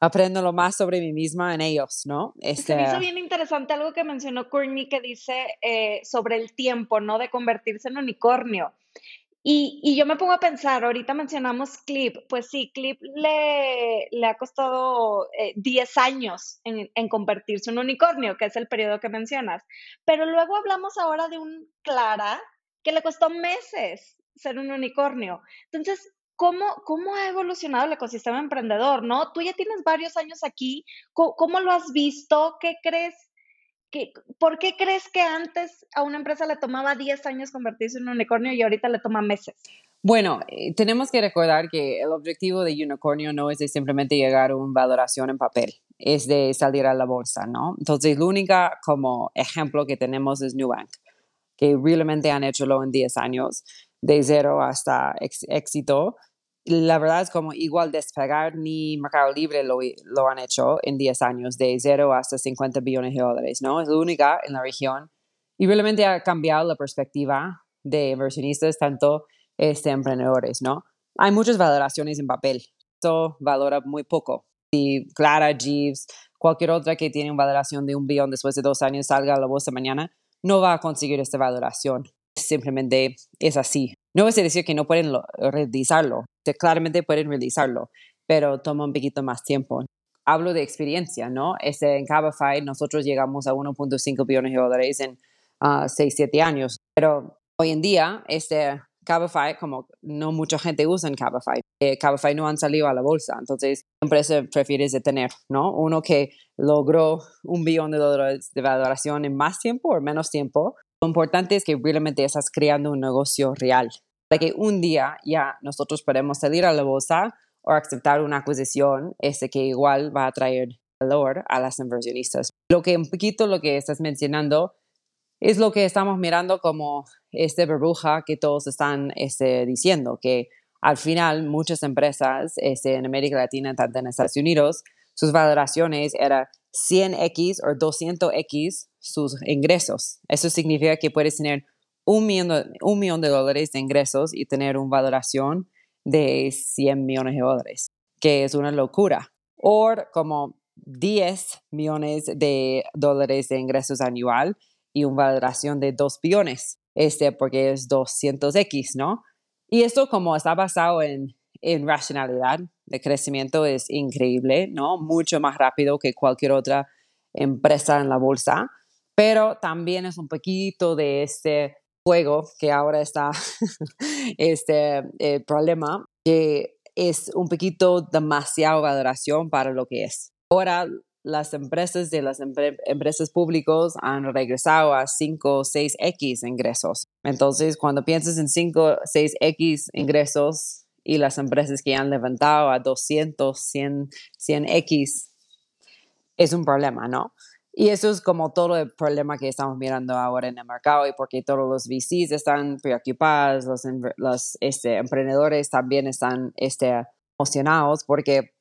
aprendo lo más sobre mí misma en ellos, ¿no? Este... Se me hizo bien interesante algo que mencionó Courtney que dice eh, sobre el tiempo, ¿no? De convertirse en unicornio. Y, yo me pongo a pensar, ahorita mencionamos Clip, pues sí, Clip le, le ha costado 10 eh, años en, en, convertirse en un unicornio, que es el periodo que mencionas. Pero luego hablamos ahora de un Clara que le costó meses ser un unicornio. Entonces, ¿cómo, cómo ha evolucionado el ecosistema emprendedor? ¿no? Tú ya tienes varios años aquí, cómo lo has visto? ¿Qué crees ¿Por qué crees que antes a una empresa le tomaba 10 años convertirse en un unicornio y ahorita le toma meses? Bueno, eh, tenemos que recordar que el objetivo de unicornio no es de simplemente llegar a una valoración en papel, es de salir a la bolsa, ¿no? Entonces, el único como ejemplo que tenemos es Nubank, que realmente han hecho en 10 años, de cero hasta éxito, la verdad es como igual despegar ni Mercado Libre lo, lo, han hecho en 10 años, de 0 hasta 50 billones de dólares, ¿no? Es la única en la región y realmente ha cambiado la perspectiva de inversionistas, tanto este, emprendedores, ¿no? Hay muchas valoraciones en papel, esto valora muy poco. Si Clara, Jeeves, cualquier otra que tiene una valoración de un billón después de dos años salga a la bolsa mañana, no va a conseguir esta valoración. Simplemente es así. No es decir que no pueden realizarlo, claramente pueden realizarlo, pero toma un poquito más tiempo. Hablo de experiencia, ¿no? Este, en Cabify nosotros llegamos a 1.5 billones de dólares en 6, uh, 7 años, pero hoy en día este, Cabify, como no mucha gente usa en Cabify, eh, Cabify no han salido a la bolsa, entonces la empresa prefiere detener, ¿no? Uno que logró un billón de dólares de valoración en más tiempo o menos tiempo, lo importante es que realmente estás creando un negocio real, para que un día ya nosotros podemos salir a la bolsa o aceptar una acusación ese que igual va a traer valor a las inversionistas. Lo que un poquito lo que estás mencionando es lo que estamos mirando como este burbuja que todos están este, diciendo, que al final muchas empresas este, en América Latina, tanto en Estados Unidos, sus valoraciones eran 100x o 200x sus ingresos. Eso significa que puedes tener un millón, un millón de dólares de ingresos y tener una valoración de 100 millones de dólares, que es una locura. O como 10 millones de dólares de ingresos anual y una valoración de 2 billones, este, porque es 200x, ¿no? Y esto como está basado en, en racionalidad, de crecimiento es increíble, ¿no? Mucho más rápido que cualquier otra empresa en la bolsa, pero también es un poquito de este juego que ahora está este eh, problema que es un poquito demasiado valoración para lo que es. Ahora las empresas de las empresas públicas han regresado a 5 o 6x ingresos. Entonces, cuando piensas en 5 o 6x ingresos y las empresas que han levantado a 200, 100, 100x, es un problema, ¿no? Y eso es como todo el problema que estamos mirando ahora en el mercado y porque todos los VCs están preocupados, los, este, emprendedores también están este, emocionados porque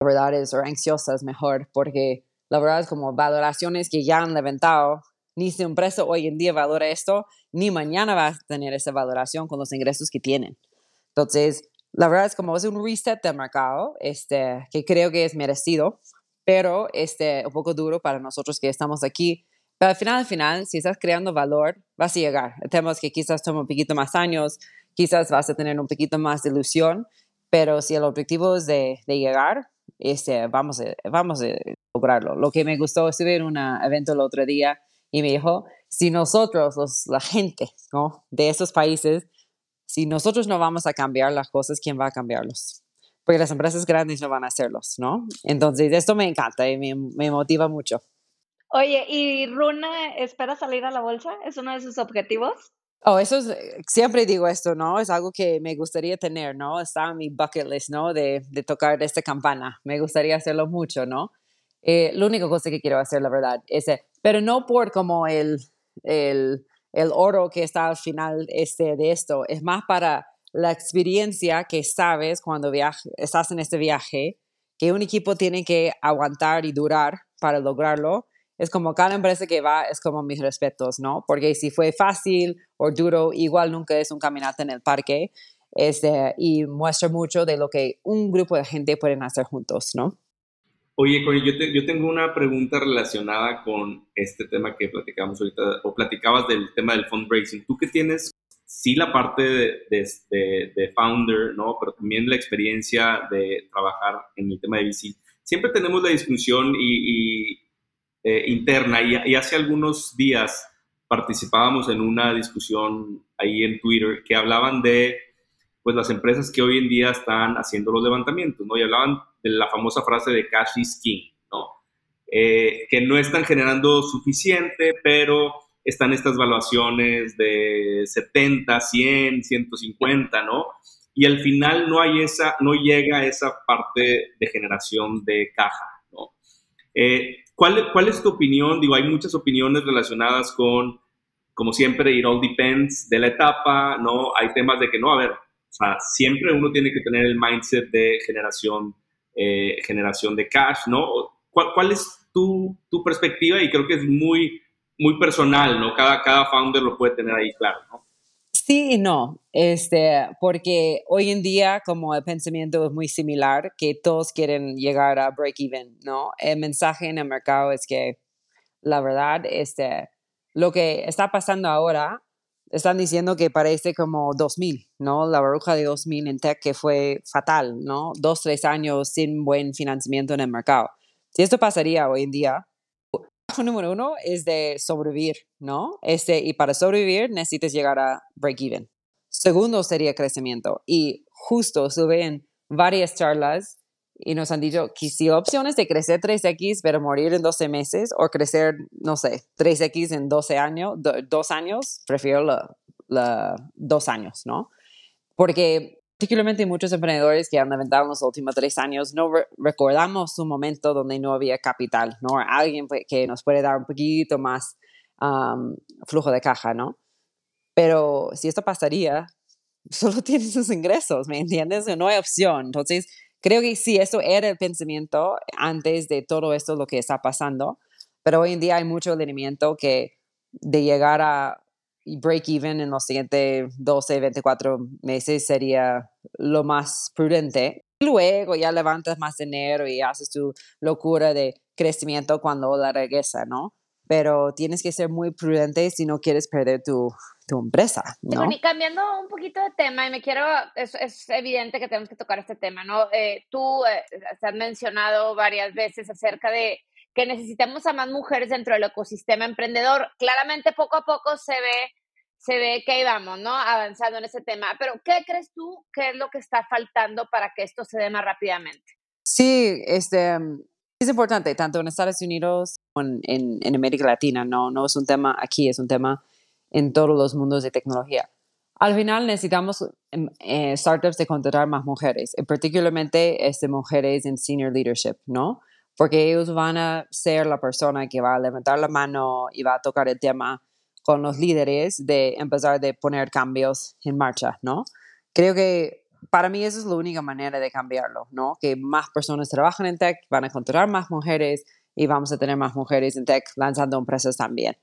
la verdad es, o ansiosas mejor, porque la verdad es como valoraciones que ya han levantado, ni su empresa hoy en día valora esto, ni mañana va a tener esa valoración con los ingresos que tienen. Entonces, la verdad es como es un reset de mercado, este, que creo que es merecido, pero este, un poco duro para nosotros que estamos aquí. Pero al final, al final, si estás creando valor, vas a llegar. Es que quizás tome un poquito más años, quizás vas a tener un poquito más de ilusión, pero si el objetivo es de, de llegar, este, vamos, a, vamos a lograrlo. Lo que me gustó, estuve en un evento el otro día y me dijo, si nosotros, los, la gente ¿no? de esos países, si nosotros no vamos a cambiar las cosas, ¿quién va a cambiarlos? Porque las empresas grandes no van a hacerlos, ¿no? Entonces, esto me encanta y me, me motiva mucho. Oye, ¿y Runa espera salir a la bolsa? ¿Es uno de sus objetivos? Oh, eso es, siempre digo esto, ¿no? Es algo que me gustaría tener, ¿no? Está en mi bucket list, ¿no? De, de tocar esta campana. Me gustaría hacerlo mucho, ¿no? Eh, la única cosa que quiero hacer, la verdad, es, pero no por como el, el, el oro que está al final este, de esto, es más para la experiencia que sabes cuando estás en este viaje, que un equipo tiene que aguantar y durar para lograrlo. Es como cada empresa que va, es como mis respetos, ¿no? Porque si fue fácil o duro, igual nunca es un caminata en el parque. Este, y muestra mucho de lo que un grupo de gente pueden hacer juntos, ¿no? Oye, yo, yo tengo una pregunta relacionada con este tema que platicamos ahorita, o platicabas del tema del fundraising. Tú que tienes, sí, la parte de, de, de, founder, ¿no? Pero también la experiencia de trabajar en el tema de VC. Siempre tenemos la discusión eh, interna y, hace algunos días participábamos en una discusión ahí en Twitter que hablaban de pues las empresas que hoy en día están haciendo los levantamientos, ¿no? Y hablaban de la famosa frase de cash is king, ¿no? Eh, que no están generando suficiente, pero están estas valuaciones de 70, 100, 150, ¿no? Y al final no hay esa, no llega esa parte de generación de caja, ¿no? Eh, ¿cuál, ¿Cuál es tu opinión? Digo, hay muchas opiniones relacionadas con, como siempre, it all depends de la etapa, ¿no? Hay temas de que no, a ver, o sea, siempre uno tiene que tener el mindset de generación, eh, generación de cash, ¿no? ¿Cuál, ¿Cuál, es tu, tu, perspectiva? Y creo que es muy, muy personal, ¿no? Cada, cada founder lo puede tener ahí claro, ¿no? Sí y no, este, porque hoy en día como el pensamiento es muy similar, que todos quieren llegar a break even, ¿no? El mensaje en el mercado es que la verdad, este, lo que está pasando ahora están diciendo que parece como 2000, ¿no? La burbuja de 2000 en tech que fue fatal, ¿no? Dos, tres años sin buen financiamiento en el mercado. Si esto pasaría hoy en día, el número uno es de sobrevivir, ¿no? Este, y para sobrevivir necesitas llegar a break even. Segundo sería crecimiento. Y justo sube en varias charlas y nos han dicho que si opciones de crecer 3X pero morir en 12 meses o crecer, no sé, 3X en 12 años, dos años, prefiero la, dos años, ¿no? Porque particularmente muchos emprendedores que han aventado en los últimos tres años, no recordamos un momento donde no había capital, ¿no? Alguien que nos puede dar un poquito más flujo de caja, ¿no? Pero si esto pasaría, solo tienes sus ingresos, ¿me entiendes? No hay opción. Entonces, Creo que sí, eso era el pensamiento antes de todo esto, lo que está pasando, pero hoy en día hay mucho alineamiento que de llegar a break even en los siguientes 12, 24 meses sería lo más prudente. Luego ya levantas más dinero y haces tu locura de crecimiento cuando la regresa, ¿no? Pero tienes que ser muy prudente si no quieres perder tu, tu empresa. ¿no? y cambiando un poquito de tema, y me quiero, es, es evidente que tenemos que tocar este tema, ¿no? Eh, tú eh, has mencionado varias veces acerca de que necesitamos a más mujeres dentro del ecosistema emprendedor. Claramente poco a poco se ve, se ve que ahí vamos, ¿no? Avanzando en ese tema. Pero, ¿qué crees tú que es lo que está faltando para que esto se dé más rápidamente? Sí, este, es importante, tanto en Estados Unidos como en, en, en América Latina, ¿no? No es un tema aquí, es un tema en todos los mundos de tecnología. Al final necesitamos em, eh, startups de contratar más mujeres, particularmente este, mujeres en senior leadership, ¿no? Porque ellos van a ser la persona que va a levantar la mano y va a tocar el tema con los líderes de empezar de poner cambios en marcha, ¿no? Creo que para mí esa es la única manera de cambiarlo, ¿no? Que más personas trabajan en tech, van a contratar más mujeres y vamos a tener más mujeres en tech lanzando empresas también.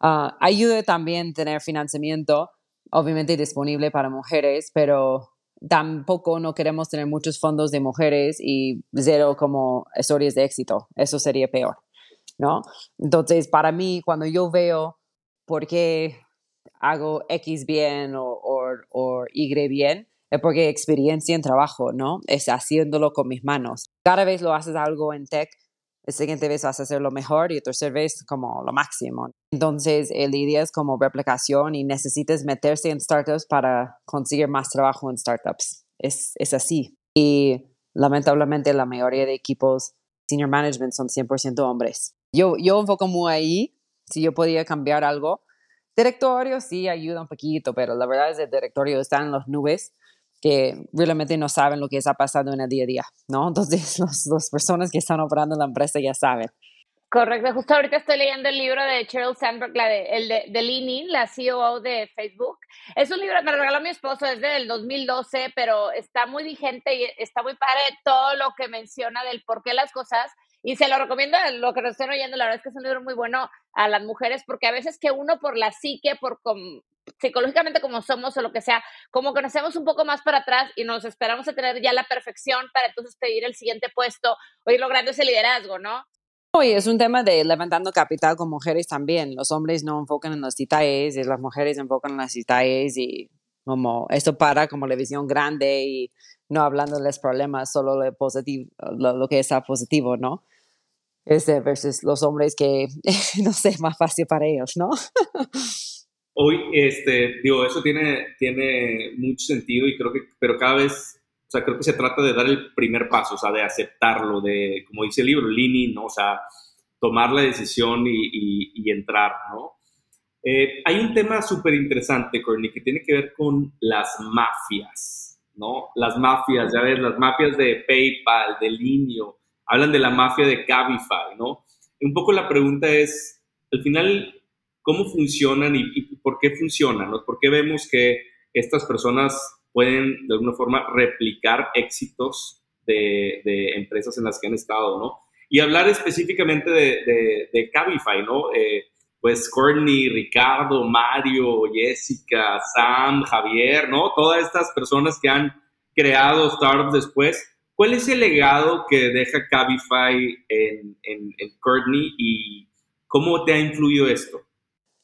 Uh, ayuda también tener financiamiento, obviamente disponible para mujeres, pero tampoco no queremos tener muchos fondos de mujeres y cero como historias de éxito. Eso sería peor, ¿no? Entonces, para mí, cuando yo veo por qué hago X bien o, o, Y bien, es porque experiencia en trabajo, ¿no? Es haciéndolo con mis manos. Cada vez lo haces algo en tech, la siguiente vez vas a hacerlo mejor y la tercera vez como lo máximo. Entonces, el idea es como replicación y necesitas meterse en startups para conseguir más trabajo en startups. Es, es así. Y lamentablemente la mayoría de equipos senior management son 100% hombres. Yo, yo enfoco muy ahí. Si yo podía cambiar algo, directorio sí ayuda un poquito, pero la verdad es que el directorio está en las nubes que realmente no saben lo que está pasando en el día a día, ¿no? Entonces, las personas que están operando la empresa ya saben. Correcto, justo ahorita estoy leyendo el libro de Sheryl Sandberg, la de, el de, de Lini, la CEO de Facebook. Es un libro que me regaló mi esposo desde el 2012, pero está muy vigente y está muy padre todo lo que menciona del por qué las cosas y se lo recomiendo a lo que nos estén oyendo. La verdad es que es un libro muy bueno a las mujeres porque a veces que uno por la psique, por psicológicamente como somos o lo que sea, como que nos hacemos un poco más para atrás y nos esperamos a tener ya la perfección para entonces pedir el siguiente puesto o ir logrando ese liderazgo, ¿no? Y es un tema de levantando capital con mujeres también. Los hombres no enfocan en los detalles y las mujeres enfocan en los detalles y como esto para como la visión grande y no hablando de los problemas, solo lo, positivo, lo que está positivo, ¿no? Este, versus los hombres que, no sé, más fácil para ellos, ¿no? Hoy, este, digo, eso tiene, tiene mucho sentido y creo que, pero cada vez, o sea, creo que se trata de dar el primer paso, o sea, de aceptarlo, de, como dice el libro, Lini, ¿no? O sea, tomar la decisión y, y, entrar, ¿no? Eh, hay un tema súper interesante, Courtney, que tiene que ver con las mafias, ¿no? Las mafias, ya ves, las mafias de PayPal, de Linio, hablan de la mafia de Cabify, ¿no? Un poco la pregunta es, al final, ¿cómo funcionan y, por qué funcionan? ¿no? ¿Por qué vemos que estas personas pueden de alguna forma replicar éxitos de, empresas en las que han estado, ¿no? Y hablar específicamente de, Cabify, ¿no? Eh, pues Courtney, Ricardo, Mario, Jessica, Sam, Javier, ¿no? Todas estas personas que han creado startups después, ¿Cuál es el legado que deja Cabify en, en, Courtney y cómo te ha influido esto?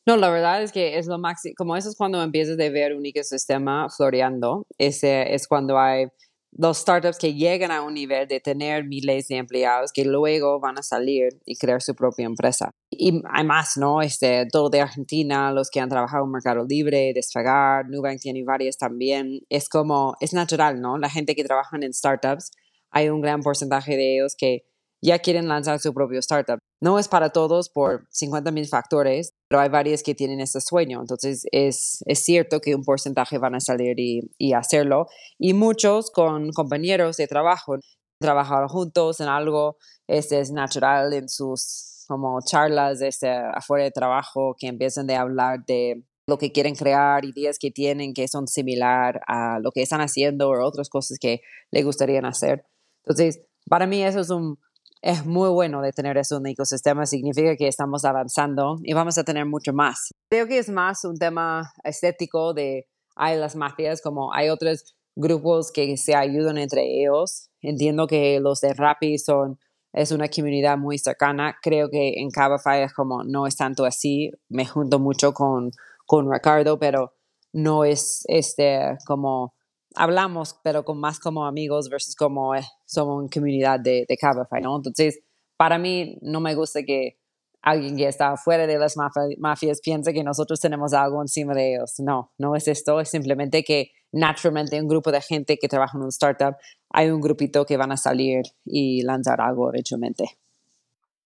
No, la verdad es que es lo máximo, como eso es cuando empiezas a ver un ecosistema floreando, ese es cuando hay los startups que llegan a un nivel de tener miles de empleados que luego van a salir y crear su propia empresa. Y hay más, ¿no? Este, todo de Argentina, los que han trabajado en Mercado Libre, Desfagar, Nubank tiene varias también. Es como, es natural, ¿no? La gente que trabaja en startups hay un gran porcentaje de ellos que ya quieren lanzar su propio startup. No es para todos por 50 mil factores, pero hay varios que tienen ese sueño. Entonces es, es cierto que un porcentaje van a salir y, y, hacerlo. Y muchos con compañeros de trabajo, trabajar juntos en algo, este es natural en sus como charlas este, afuera de trabajo que empiezan de hablar de lo que quieren crear, ideas que tienen que son similar a lo que están haciendo o otras cosas que le gustaría hacer. Entonces, para mí eso es un, es muy bueno de tener eso en un ecosistema, significa que estamos avanzando y vamos a tener mucho más. Creo que es más un tema estético de, hay las mafias, como hay otros grupos que se ayudan entre ellos. Entiendo que los de Rappi son, es una comunidad muy cercana. Creo que en Cabify es como, no es tanto así. Me junto mucho con, con Ricardo, pero no es este como hablamos, pero con más como amigos versus como eh, somos una comunidad de, de Cabify, ¿no? Entonces, para mí no me gusta que alguien que está fuera de las mafias piense que nosotros tenemos algo encima de ellos. No, no es esto, es simplemente que naturalmente un grupo de gente que trabaja en un startup, hay un grupito que van a salir y lanzar algo eventualmente.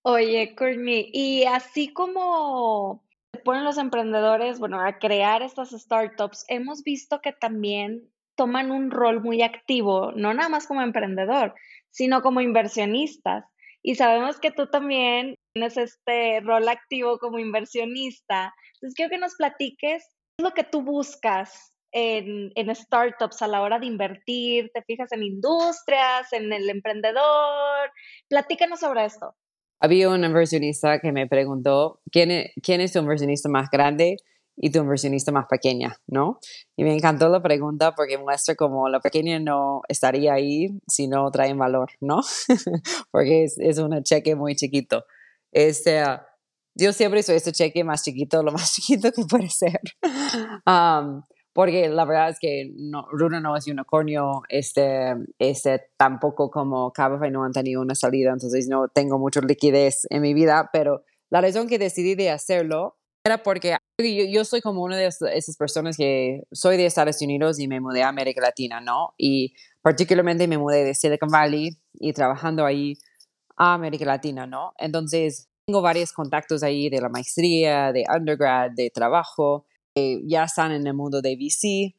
Oye, Courtney, y así como se ponen los emprendedores, bueno, a crear estas startups, hemos visto que también toman un rol muy activo, no nada más como emprendedor, sino como inversionistas. Y sabemos que tú también tienes este rol activo como inversionista. Entonces, quiero que nos platiques qué es lo que tú buscas en, en, startups a la hora de invertir, te fijas en industrias, en el emprendedor. Platícanos sobre esto. Había un inversionista que me preguntó, ¿quién es, quién es tu inversionista más grande? Y tu inversionista más pequeña, ¿no? Y me encantó la pregunta porque muestra como la pequeña no estaría ahí si no traen valor, ¿no? porque es, es un cheque muy chiquito. Este, yo siempre soy este cheque más chiquito, lo más chiquito que puede ser. Um, porque la verdad es que no, Runa no es unicornio, este, este, tampoco como Cabify no han tenido una salida, entonces no tengo mucha liquidez en mi vida, pero la razón que decidí de hacerlo era porque yo, yo soy como una de esas personas que soy de Estados Unidos y me mudé a América Latina, ¿no? Y particularmente me mudé de Silicon Valley y trabajando ahí a América Latina, ¿no? Entonces, tengo varios contactos ahí de la maestría, de undergrad, de trabajo, ya están en el mundo de VC.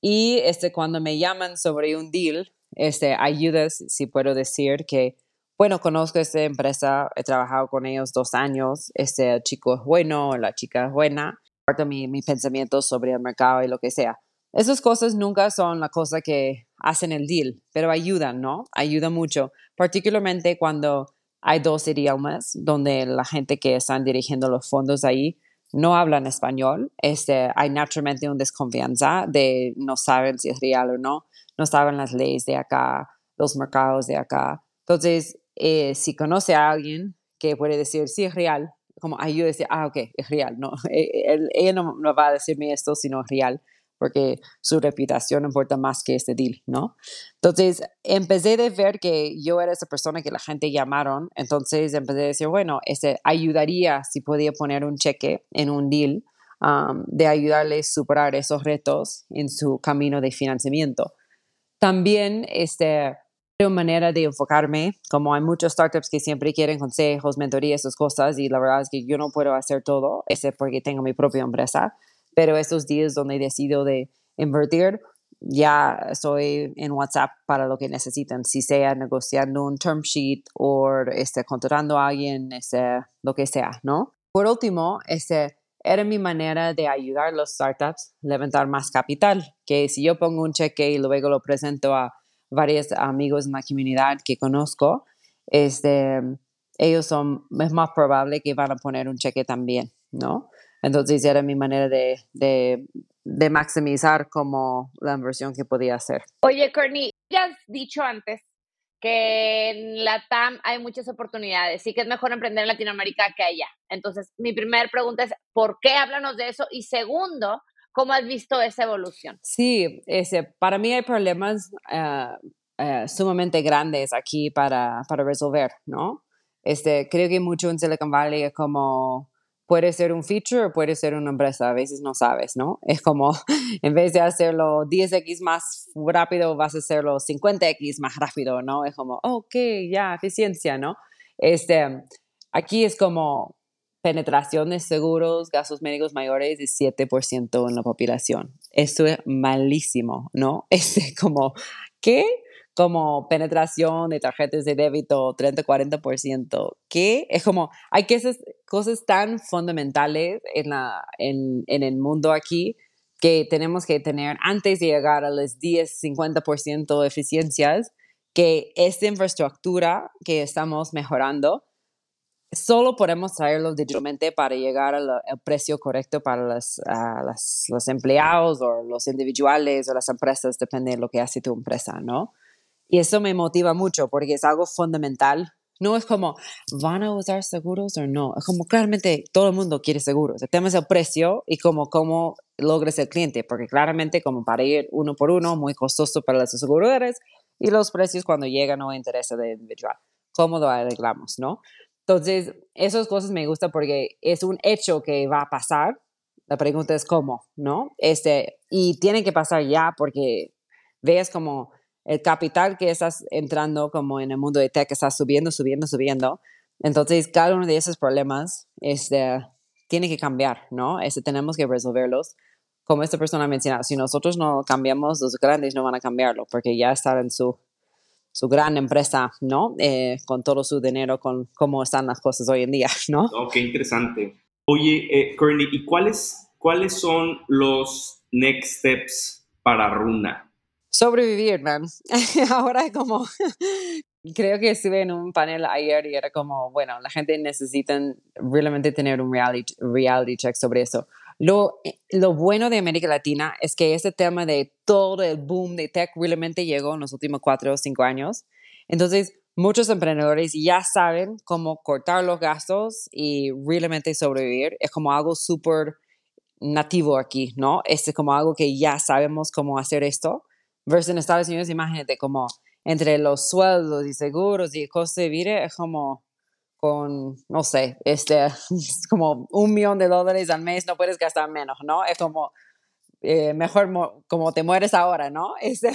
Y este, cuando me llaman sobre un deal, este, ayudas, si puedo decir que, bueno, conozco esta empresa, he trabajado con ellos dos años, este chico es bueno, la chica es buena, comparto mi, mi pensamiento sobre el mercado y lo que sea. Esas cosas nunca son la cosa que hacen el deal, pero ayudan, ¿no? Ayuda mucho, particularmente cuando hay dos idiomas donde la gente que están dirigiendo los fondos ahí no hablan español, este, hay naturalmente una desconfianza de no saben si es real o no, no saben las leyes de acá, los mercados de acá. Entonces, eh, si conoce a alguien que puede decir, sí, es real, como ayuda a decir, ah, ok, es real, no, ella no, no va a decirme esto si no es real porque su reputación importa más que este deal, ¿no? Entonces, empecé de ver que yo era esa persona que la gente llamaron, entonces empecé a decir, bueno, ese ayudaría si podía poner un cheque en un deal um, de ayudarles a superar esos retos en su camino de financiamiento. También, este, manera de enfocarme, como hay muchos startups que siempre quieren consejos, mentorías, esas cosas, y la verdad es que yo no puedo hacer todo, ese porque tengo mi propia empresa pero estos días donde decido de invertir, ya estoy en WhatsApp para lo que necesiten, si sea negociando un term sheet o este, contratando a alguien, este, lo que sea, ¿no? Por último, este, era mi manera de ayudar a los startups a levantar más capital, que si yo pongo un cheque y luego lo presento a varios amigos en la comunidad que conozco, este, ellos son, es más probable que van a poner un cheque también, ¿no? Entonces era mi manera de, de, maximizar como la inversión que podía hacer. Oye, Courtney, ya has dicho antes que en la TAM hay muchas oportunidades y que es mejor emprender en Latinoamérica que allá. Entonces, mi primera pregunta es, ¿por qué háblanos de eso? Y segundo, ¿cómo has visto esa evolución? Sí, ese, para mí hay problemas uh, uh, sumamente grandes aquí para, para resolver, ¿no? Este, creo que mucho en Silicon Valley es como puede ser un feature o puede ser una empresa, a veces no sabes, ¿no? Es como, en vez de hacerlo 10x más rápido, vas a hacerlo 50x más rápido, ¿no? Es como, ok, ya, eficiencia, ¿no? Este, aquí es como penetración de seguros, gastos médicos mayores de 7% en la población. Esto es malísimo, ¿no? Es como, ¿qué? como penetración de tarjetas de débito 30-40%, que es como, hay que esas cosas tan fundamentales en, la, en, en el mundo aquí que tenemos que tener antes de llegar a las 10-50% de eficiencias, que esta infraestructura que estamos mejorando, solo podemos traerlo digitalmente para llegar al, precio correcto para las, las, los empleados o los individuales o las empresas, depende de lo que hace tu empresa, ¿no? Y eso me motiva mucho porque es algo fundamental. No es como, ¿van a usar seguros o no? Es como, claramente, todo el mundo quiere seguros. El tema es el precio y como cómo logres el cliente, porque claramente como para ir uno por uno, muy costoso para los aseguradores y los precios cuando llegan no interesa de individual. ¿Cómo lo arreglamos, no? Entonces, esas cosas me gustan porque es un hecho que va a pasar. La pregunta es cómo, ¿no? Este, y tiene que pasar ya porque veas como el capital que estás entrando como en el mundo de tech está subiendo, subiendo, subiendo. Entonces, cada uno de esos problemas este, tiene que cambiar, ¿no? Este, tenemos que resolverlos. Como esta persona menciona, si nosotros no cambiamos, los grandes no van a cambiarlo porque ya están en su, su gran empresa, ¿no? Eh, con todo su dinero, con cómo están las cosas hoy en día, ¿no? Oh, qué interesante. Oye, eh, ¿y cuáles, cuáles son los next steps para Runa? sobrevivir, man. Ahora como, creo que estuve en un panel ayer y era como, bueno, la gente necesita realmente tener un reality, reality check sobre eso. Lo, eh, lo bueno de América Latina es que ese tema de todo el boom de tech realmente llegó en los últimos cuatro o cinco años. Entonces, muchos emprendedores ya saben cómo cortar los gastos y realmente sobrevivir. Es como algo súper nativo aquí, ¿no? Es como algo que ya sabemos cómo hacer esto. Versus en Estados Unidos, imagínate como entre los sueldos y seguros y coste de vida es como con, no sé, este, como un millón de dólares al mes, no puedes gastar menos, ¿no? Es como, eh, mejor como te mueres ahora, ¿no? Este,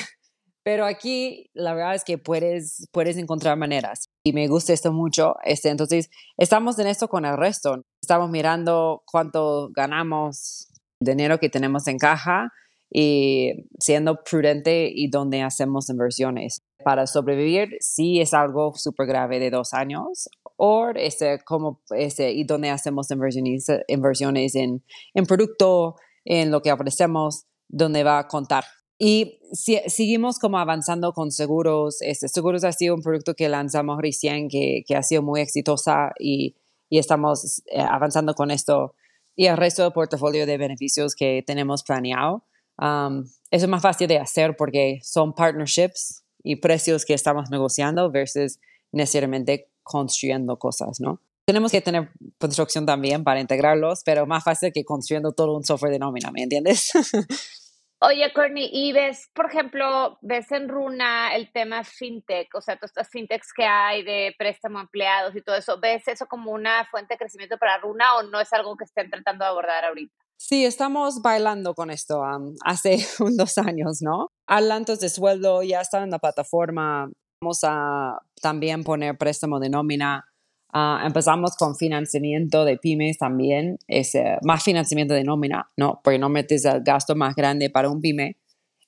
pero aquí la verdad es que puedes, puedes encontrar maneras y me gusta esto mucho. Este, entonces, estamos en esto con el resto. Estamos mirando cuánto ganamos, dinero que tenemos en caja y siendo prudente y dónde hacemos inversiones. Para sobrevivir, sí es algo súper grave de dos años, o este, como, este, y donde hacemos inversiones, inversiones en, en producto, en lo que ofrecemos, donde va a contar. Y si, seguimos como avanzando con seguros. Este, seguros ha sido un producto que lanzamos recién, que, que ha sido muy exitosa y, y estamos eh, avanzando con esto. Y el resto del portafolio de beneficios que tenemos planeado. Um, eso es más fácil de hacer porque son partnerships y precios que estamos negociando versus necesariamente construyendo cosas, ¿no? Tenemos que tener construcción también para integrarlos, pero más fácil que construyendo todo un software de nómina, ¿me entiendes? Oye, Courtney, y ves, por ejemplo, ves en Runa el tema fintech, o sea, todas estas fintechs que hay de préstamo a empleados y todo eso, ¿ves eso como una fuente de crecimiento para Runa o no es algo que estén tratando de abordar ahorita? Sí, estamos bailando con esto hace unos años, ¿no? Adelantos de sueldo ya están en la plataforma, Vamos a también poner préstamo de nómina. Ah, empezamos con financiamiento de pymes también, es, más financiamiento de nómina, ¿no? Porque no metes el gasto más grande para un pyme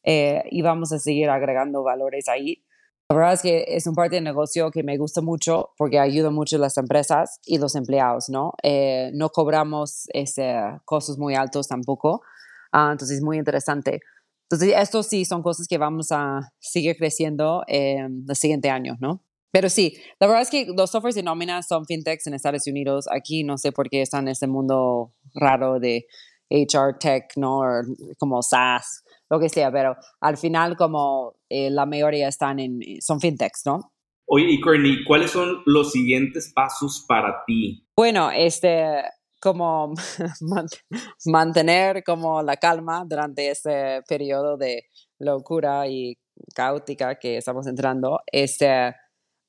eh, y vamos a seguir agregando valores ahí. La verdad es que es un parte de negocio que me gusta mucho porque ayuda mucho a las empresas y los empleados, ¿no? Eh, no cobramos ese, costos muy altos tampoco, ah, entonces es muy interesante. Entonces, esto sí son cosas que vamos a seguir creciendo en los siguientes años, ¿no? Pero sí, la verdad es que los softwares de nómina son fintechs en Estados Unidos. Aquí no sé por qué están en este mundo raro de HR tech, ¿no? O como SaaS, lo que sea, pero al final como eh, la mayoría están en, son fintechs, ¿no? Oye, y Courtney, ¿cuáles son los siguientes pasos para ti? Bueno, este, como mantener como la calma durante este periodo de locura y caótica que estamos entrando. Este,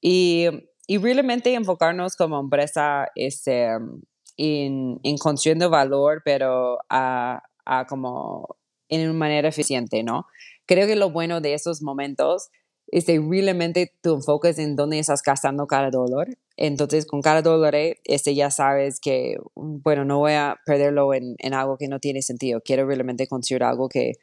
y, y realmente enfocarnos como empresa este, en, en construyendo valor, pero a, a como en una manera eficiente, ¿no? Creo que lo bueno de esos momentos es que realmente tú enfocas en dónde estás gastando cada dólar entonces, con cada dólar, este, ya sabes que, mm, bueno, no voy a perderlo en, en algo que no tiene sentido. Quiero realmente construir algo que,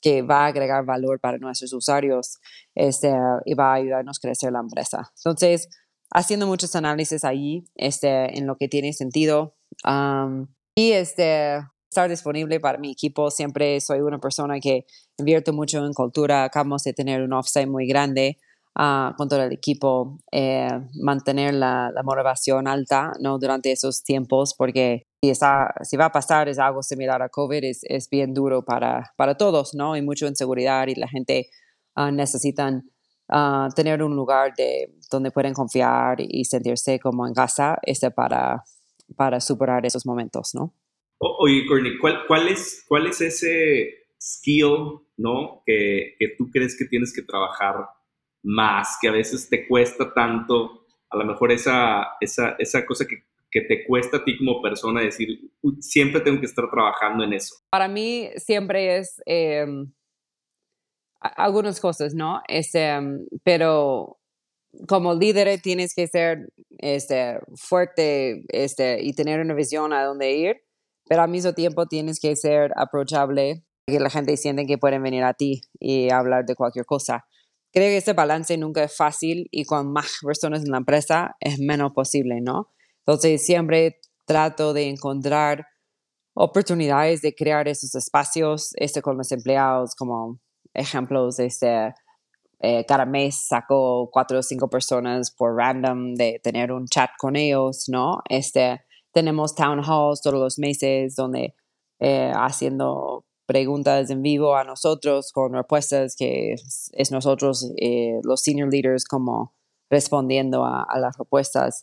que va a agregar valor para nuestros usuarios este, y va a ayudarnos a crecer la empresa. Entonces, haciendo muchos análisis ahí este, en lo que tiene sentido y este, estar disponible para mi equipo. Siempre soy una persona que invierte mucho en cultura. Acabamos de tener un offsite muy grande con todo el equipo, eh, mantener la, motivación alta ¿no? durante esos tiempos, porque si, si va a pasar es algo similar a COVID, es, es bien duro para, para todos, ¿no? Hay mucha inseguridad y la gente uh, necesitan uh, tener un lugar de, donde pueden confiar y sentirse como en casa este, para, para superar esos momentos, ¿no? Oye, Courtney, ¿cuál, es, ¿cuál es ese skill, ¿no? Que, tú crees que tienes que trabajar más, que a veces te cuesta tanto, a lo mejor esa, esa, esa cosa que, te cuesta a ti como persona decir, siempre tengo que estar trabajando en eso? Para mí siempre es eh, algunas cosas, ¿no? Este, pero como líder tienes que ser este, fuerte este, y tener una visión a dónde ir, pero al mismo tiempo tienes que ser approachable, que la gente siente que pueden venir a ti y hablar de cualquier cosa. Creo que ese balance nunca es fácil y con más personas en la empresa es menos posible, ¿no? Entonces siempre trato de encontrar oportunidades de crear esos espacios este, con los empleados, como ejemplos, este, eh, cada mes saco cuatro o cinco personas por random de tener un chat con ellos, ¿no? Este, tenemos town halls todos los meses donde eh, haciendo preguntas en vivo a nosotros con respuestas que es, nosotros, eh, los senior leaders, como respondiendo a, las respuestas.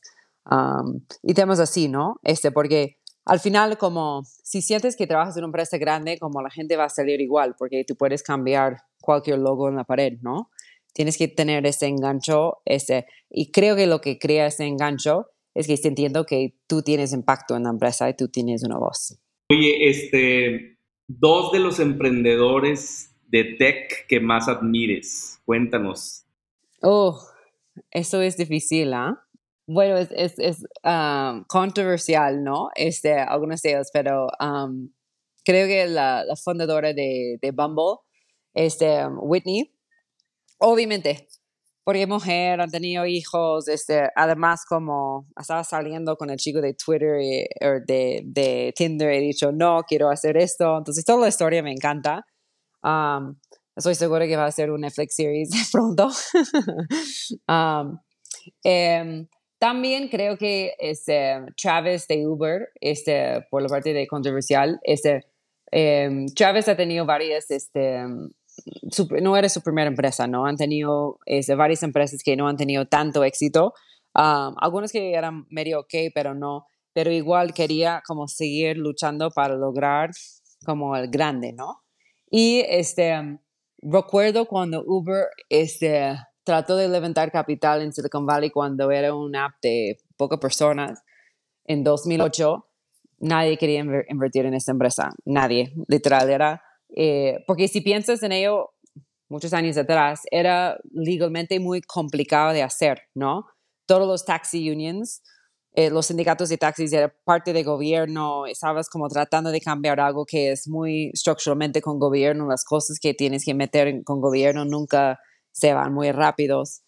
y temas así, ¿no? Este, porque al final, como si sientes que trabajas en una empresa grande, como la gente va a salir igual, porque tú puedes cambiar cualquier logo en la pared, ¿no? Tienes que tener ese engancho, ese, y creo que lo que crea ese engancho es que entiendo que tú tienes impacto en la empresa y tú tienes una voz. Oye, este, dos de los emprendedores de tech que más admires, cuéntanos. Oh, eso es difícil, ¿ah? Bueno, es, es, es um, controversial, ¿no? Este, algunos de ellos, pero um, creo que la, la fundadora de, de, Bumble, este, um, Whitney, obviamente, porque mujer, han tenido hijos, este, además como estaba saliendo con el chico de Twitter o de, de, Tinder, he dicho, no, quiero hacer esto, entonces toda la historia me encanta. estoy segura que va a ser un Netflix series pronto. um, también creo que este, Travis de Uber, este, por la parte de controversial, este, eh, Travis ha tenido varias, este, no era su primera empresa, ¿no? Han tenido este, varias empresas que no han tenido tanto éxito. Um, algunos que eran medio ok, pero no. Pero igual quería como seguir luchando para lograr como el grande, ¿no? Y este, recuerdo cuando Uber, este, trató de levantar capital en Silicon Valley cuando era una app de pocas personas. En 2008, nadie quería invertir en esta empresa, nadie, literal, era, eh, porque si piensas en ello, muchos años atrás, era legalmente muy complicado de hacer, ¿no? Todos los taxi unions, eh, los sindicatos de taxis eran parte de gobierno, estabas como tratando de cambiar algo que es muy estructuralmente con gobierno, las cosas que tienes que meter con gobierno nunca se van muy rápidos.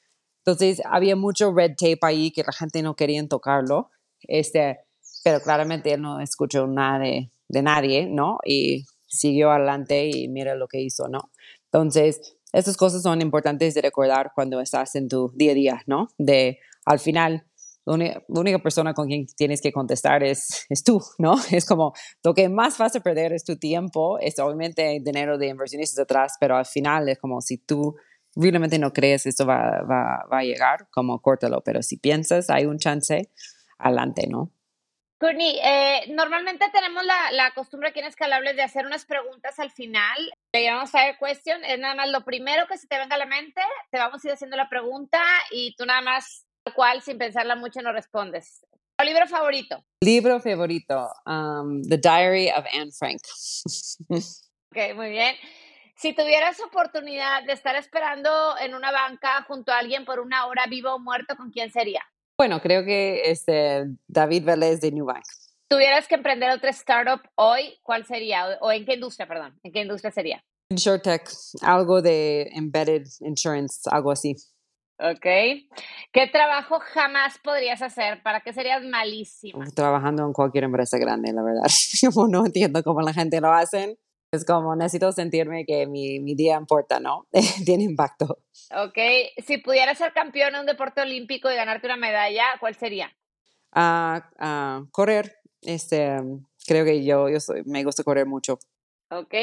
Entonces había mucho red tape ahí que la gente no quería tocarlo, este, pero claramente él no escuchó nada de, nadie, ¿no? Y siguió adelante y mira lo que hizo, ¿no? Entonces, estas cosas son importantes de recordar cuando estás en tu día a día, ¿no? De al final, la única, persona con quien tienes que contestar es, es tú, ¿no? Es como lo que más vas a perder es tu tiempo, es obviamente dinero de inversionistas detrás, pero al final es como si tú realmente no crees que esto va, va, va, a llegar, como córtalo, pero si piensas hay un chance, adelante, ¿no? Courtney, eh, normalmente tenemos la, la, costumbre aquí en Escalables de hacer unas preguntas al final. Le llamamos Fire Question. Es nada más lo primero que se te venga a la mente. Te vamos a ir haciendo la pregunta y tú nada más, tal cual, sin pensarla mucho, no respondes. ¿Tu libro favorito? Libro favorito, um, The Diary of Anne Frank. ok, muy bien. Si tuvieras oportunidad de estar esperando en una banca junto a alguien por una hora, vivo o muerto, ¿con quién sería? Bueno, creo que este David Vélez de New Bank. ¿Tuvieras que emprender otra startup hoy, cuál sería? ¿O en qué industria, perdón? ¿En qué industria sería? InsurTech, algo de embedded insurance, algo así. Ok. ¿Qué trabajo jamás podrías hacer? ¿Para qué serías malísima? Trabajando en cualquier empresa grande, la verdad. Como no entiendo cómo la gente lo hace. Es como necesito sentirme que mi, mi día importa, ¿no? Tiene impacto. Ok, si pudieras ser campeón en un deporte olímpico y ganarte una medalla, ¿cuál sería? Uh, correr. Este, creo que yo, yo soy, me gusta correr mucho. Ok,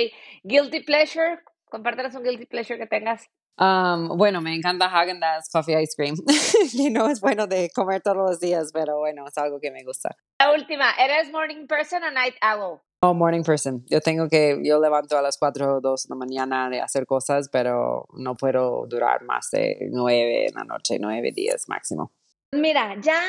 guilty pleasure. Compártenos un guilty pleasure que tengas. Um, bueno, me encanta Häagen-Dazs Coffee Ice Cream. y no es bueno de comer todos los días, pero bueno, es algo que me gusta. La última, ¿eres morning person o night owl? Oh, morning person. Yo tengo que, yo levanto a las 4 o 2 de la mañana de hacer cosas, pero no puedo durar más de 9 en la noche, 9 días máximo. Mira, ya,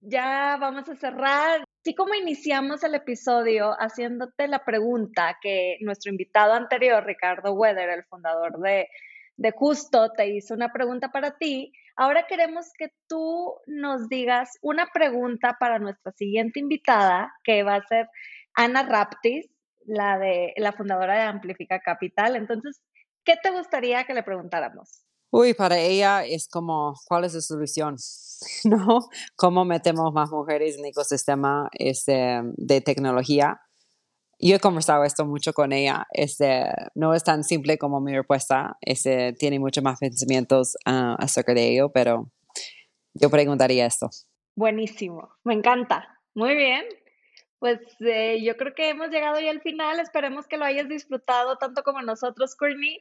ya vamos a cerrar. Así como iniciamos el episodio haciéndote la pregunta que nuestro invitado anterior, Ricardo Weather, el fundador de, de Justo, te hizo una pregunta para ti, ahora queremos que tú nos digas una pregunta para nuestra siguiente invitada, que va a ser Ana Raptis, la, de, la fundadora de Amplifica Capital. Entonces, ¿qué te gustaría que le preguntáramos? Uy, para ella es como, ¿cuál es la solución? ¿No? ¿Cómo metemos más mujeres en el ecosistema este, de tecnología? Yo he conversado esto mucho con ella. Este, no es tan simple como mi respuesta. Este, tiene muchos más pensamientos ah, acerca de ello, pero yo preguntaría esto. Buenísimo, me encanta. Muy bien. Pues eh, yo creo que hemos llegado ya al final. Esperemos que lo hayas disfrutado tanto como nosotros, Courtney.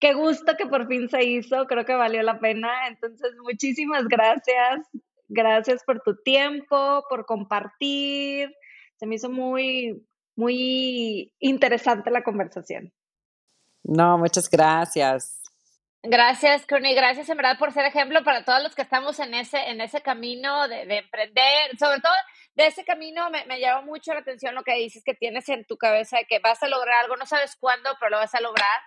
Qué gusto que por fin se hizo, creo que valió la pena. Entonces, muchísimas gracias. Gracias por tu tiempo, por compartir. Se me hizo muy, muy interesante la conversación. No, muchas gracias. Gracias, Courtney. Gracias en verdad por ser ejemplo para todos los que estamos en ese, en ese camino de, de emprender. Sobre todo de ese camino me, me llamó mucho la atención lo que dices que tienes en tu cabeza de que vas a lograr algo, no sabes cuándo, pero lo vas a lograr.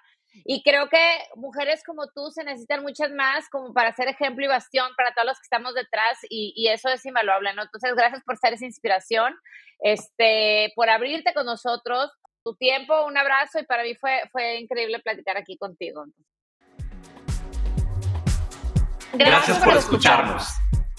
Y creo que mujeres como tú se necesitan muchas más como para ser ejemplo y bastión para todos los que estamos detrás y, y eso es invaluable, ¿no? Entonces, gracias por ser esa inspiración, este, por abrirte con nosotros, tu tiempo, un abrazo y para mí fue, fue increíble platicar aquí contigo. Gracias, por escucharnos.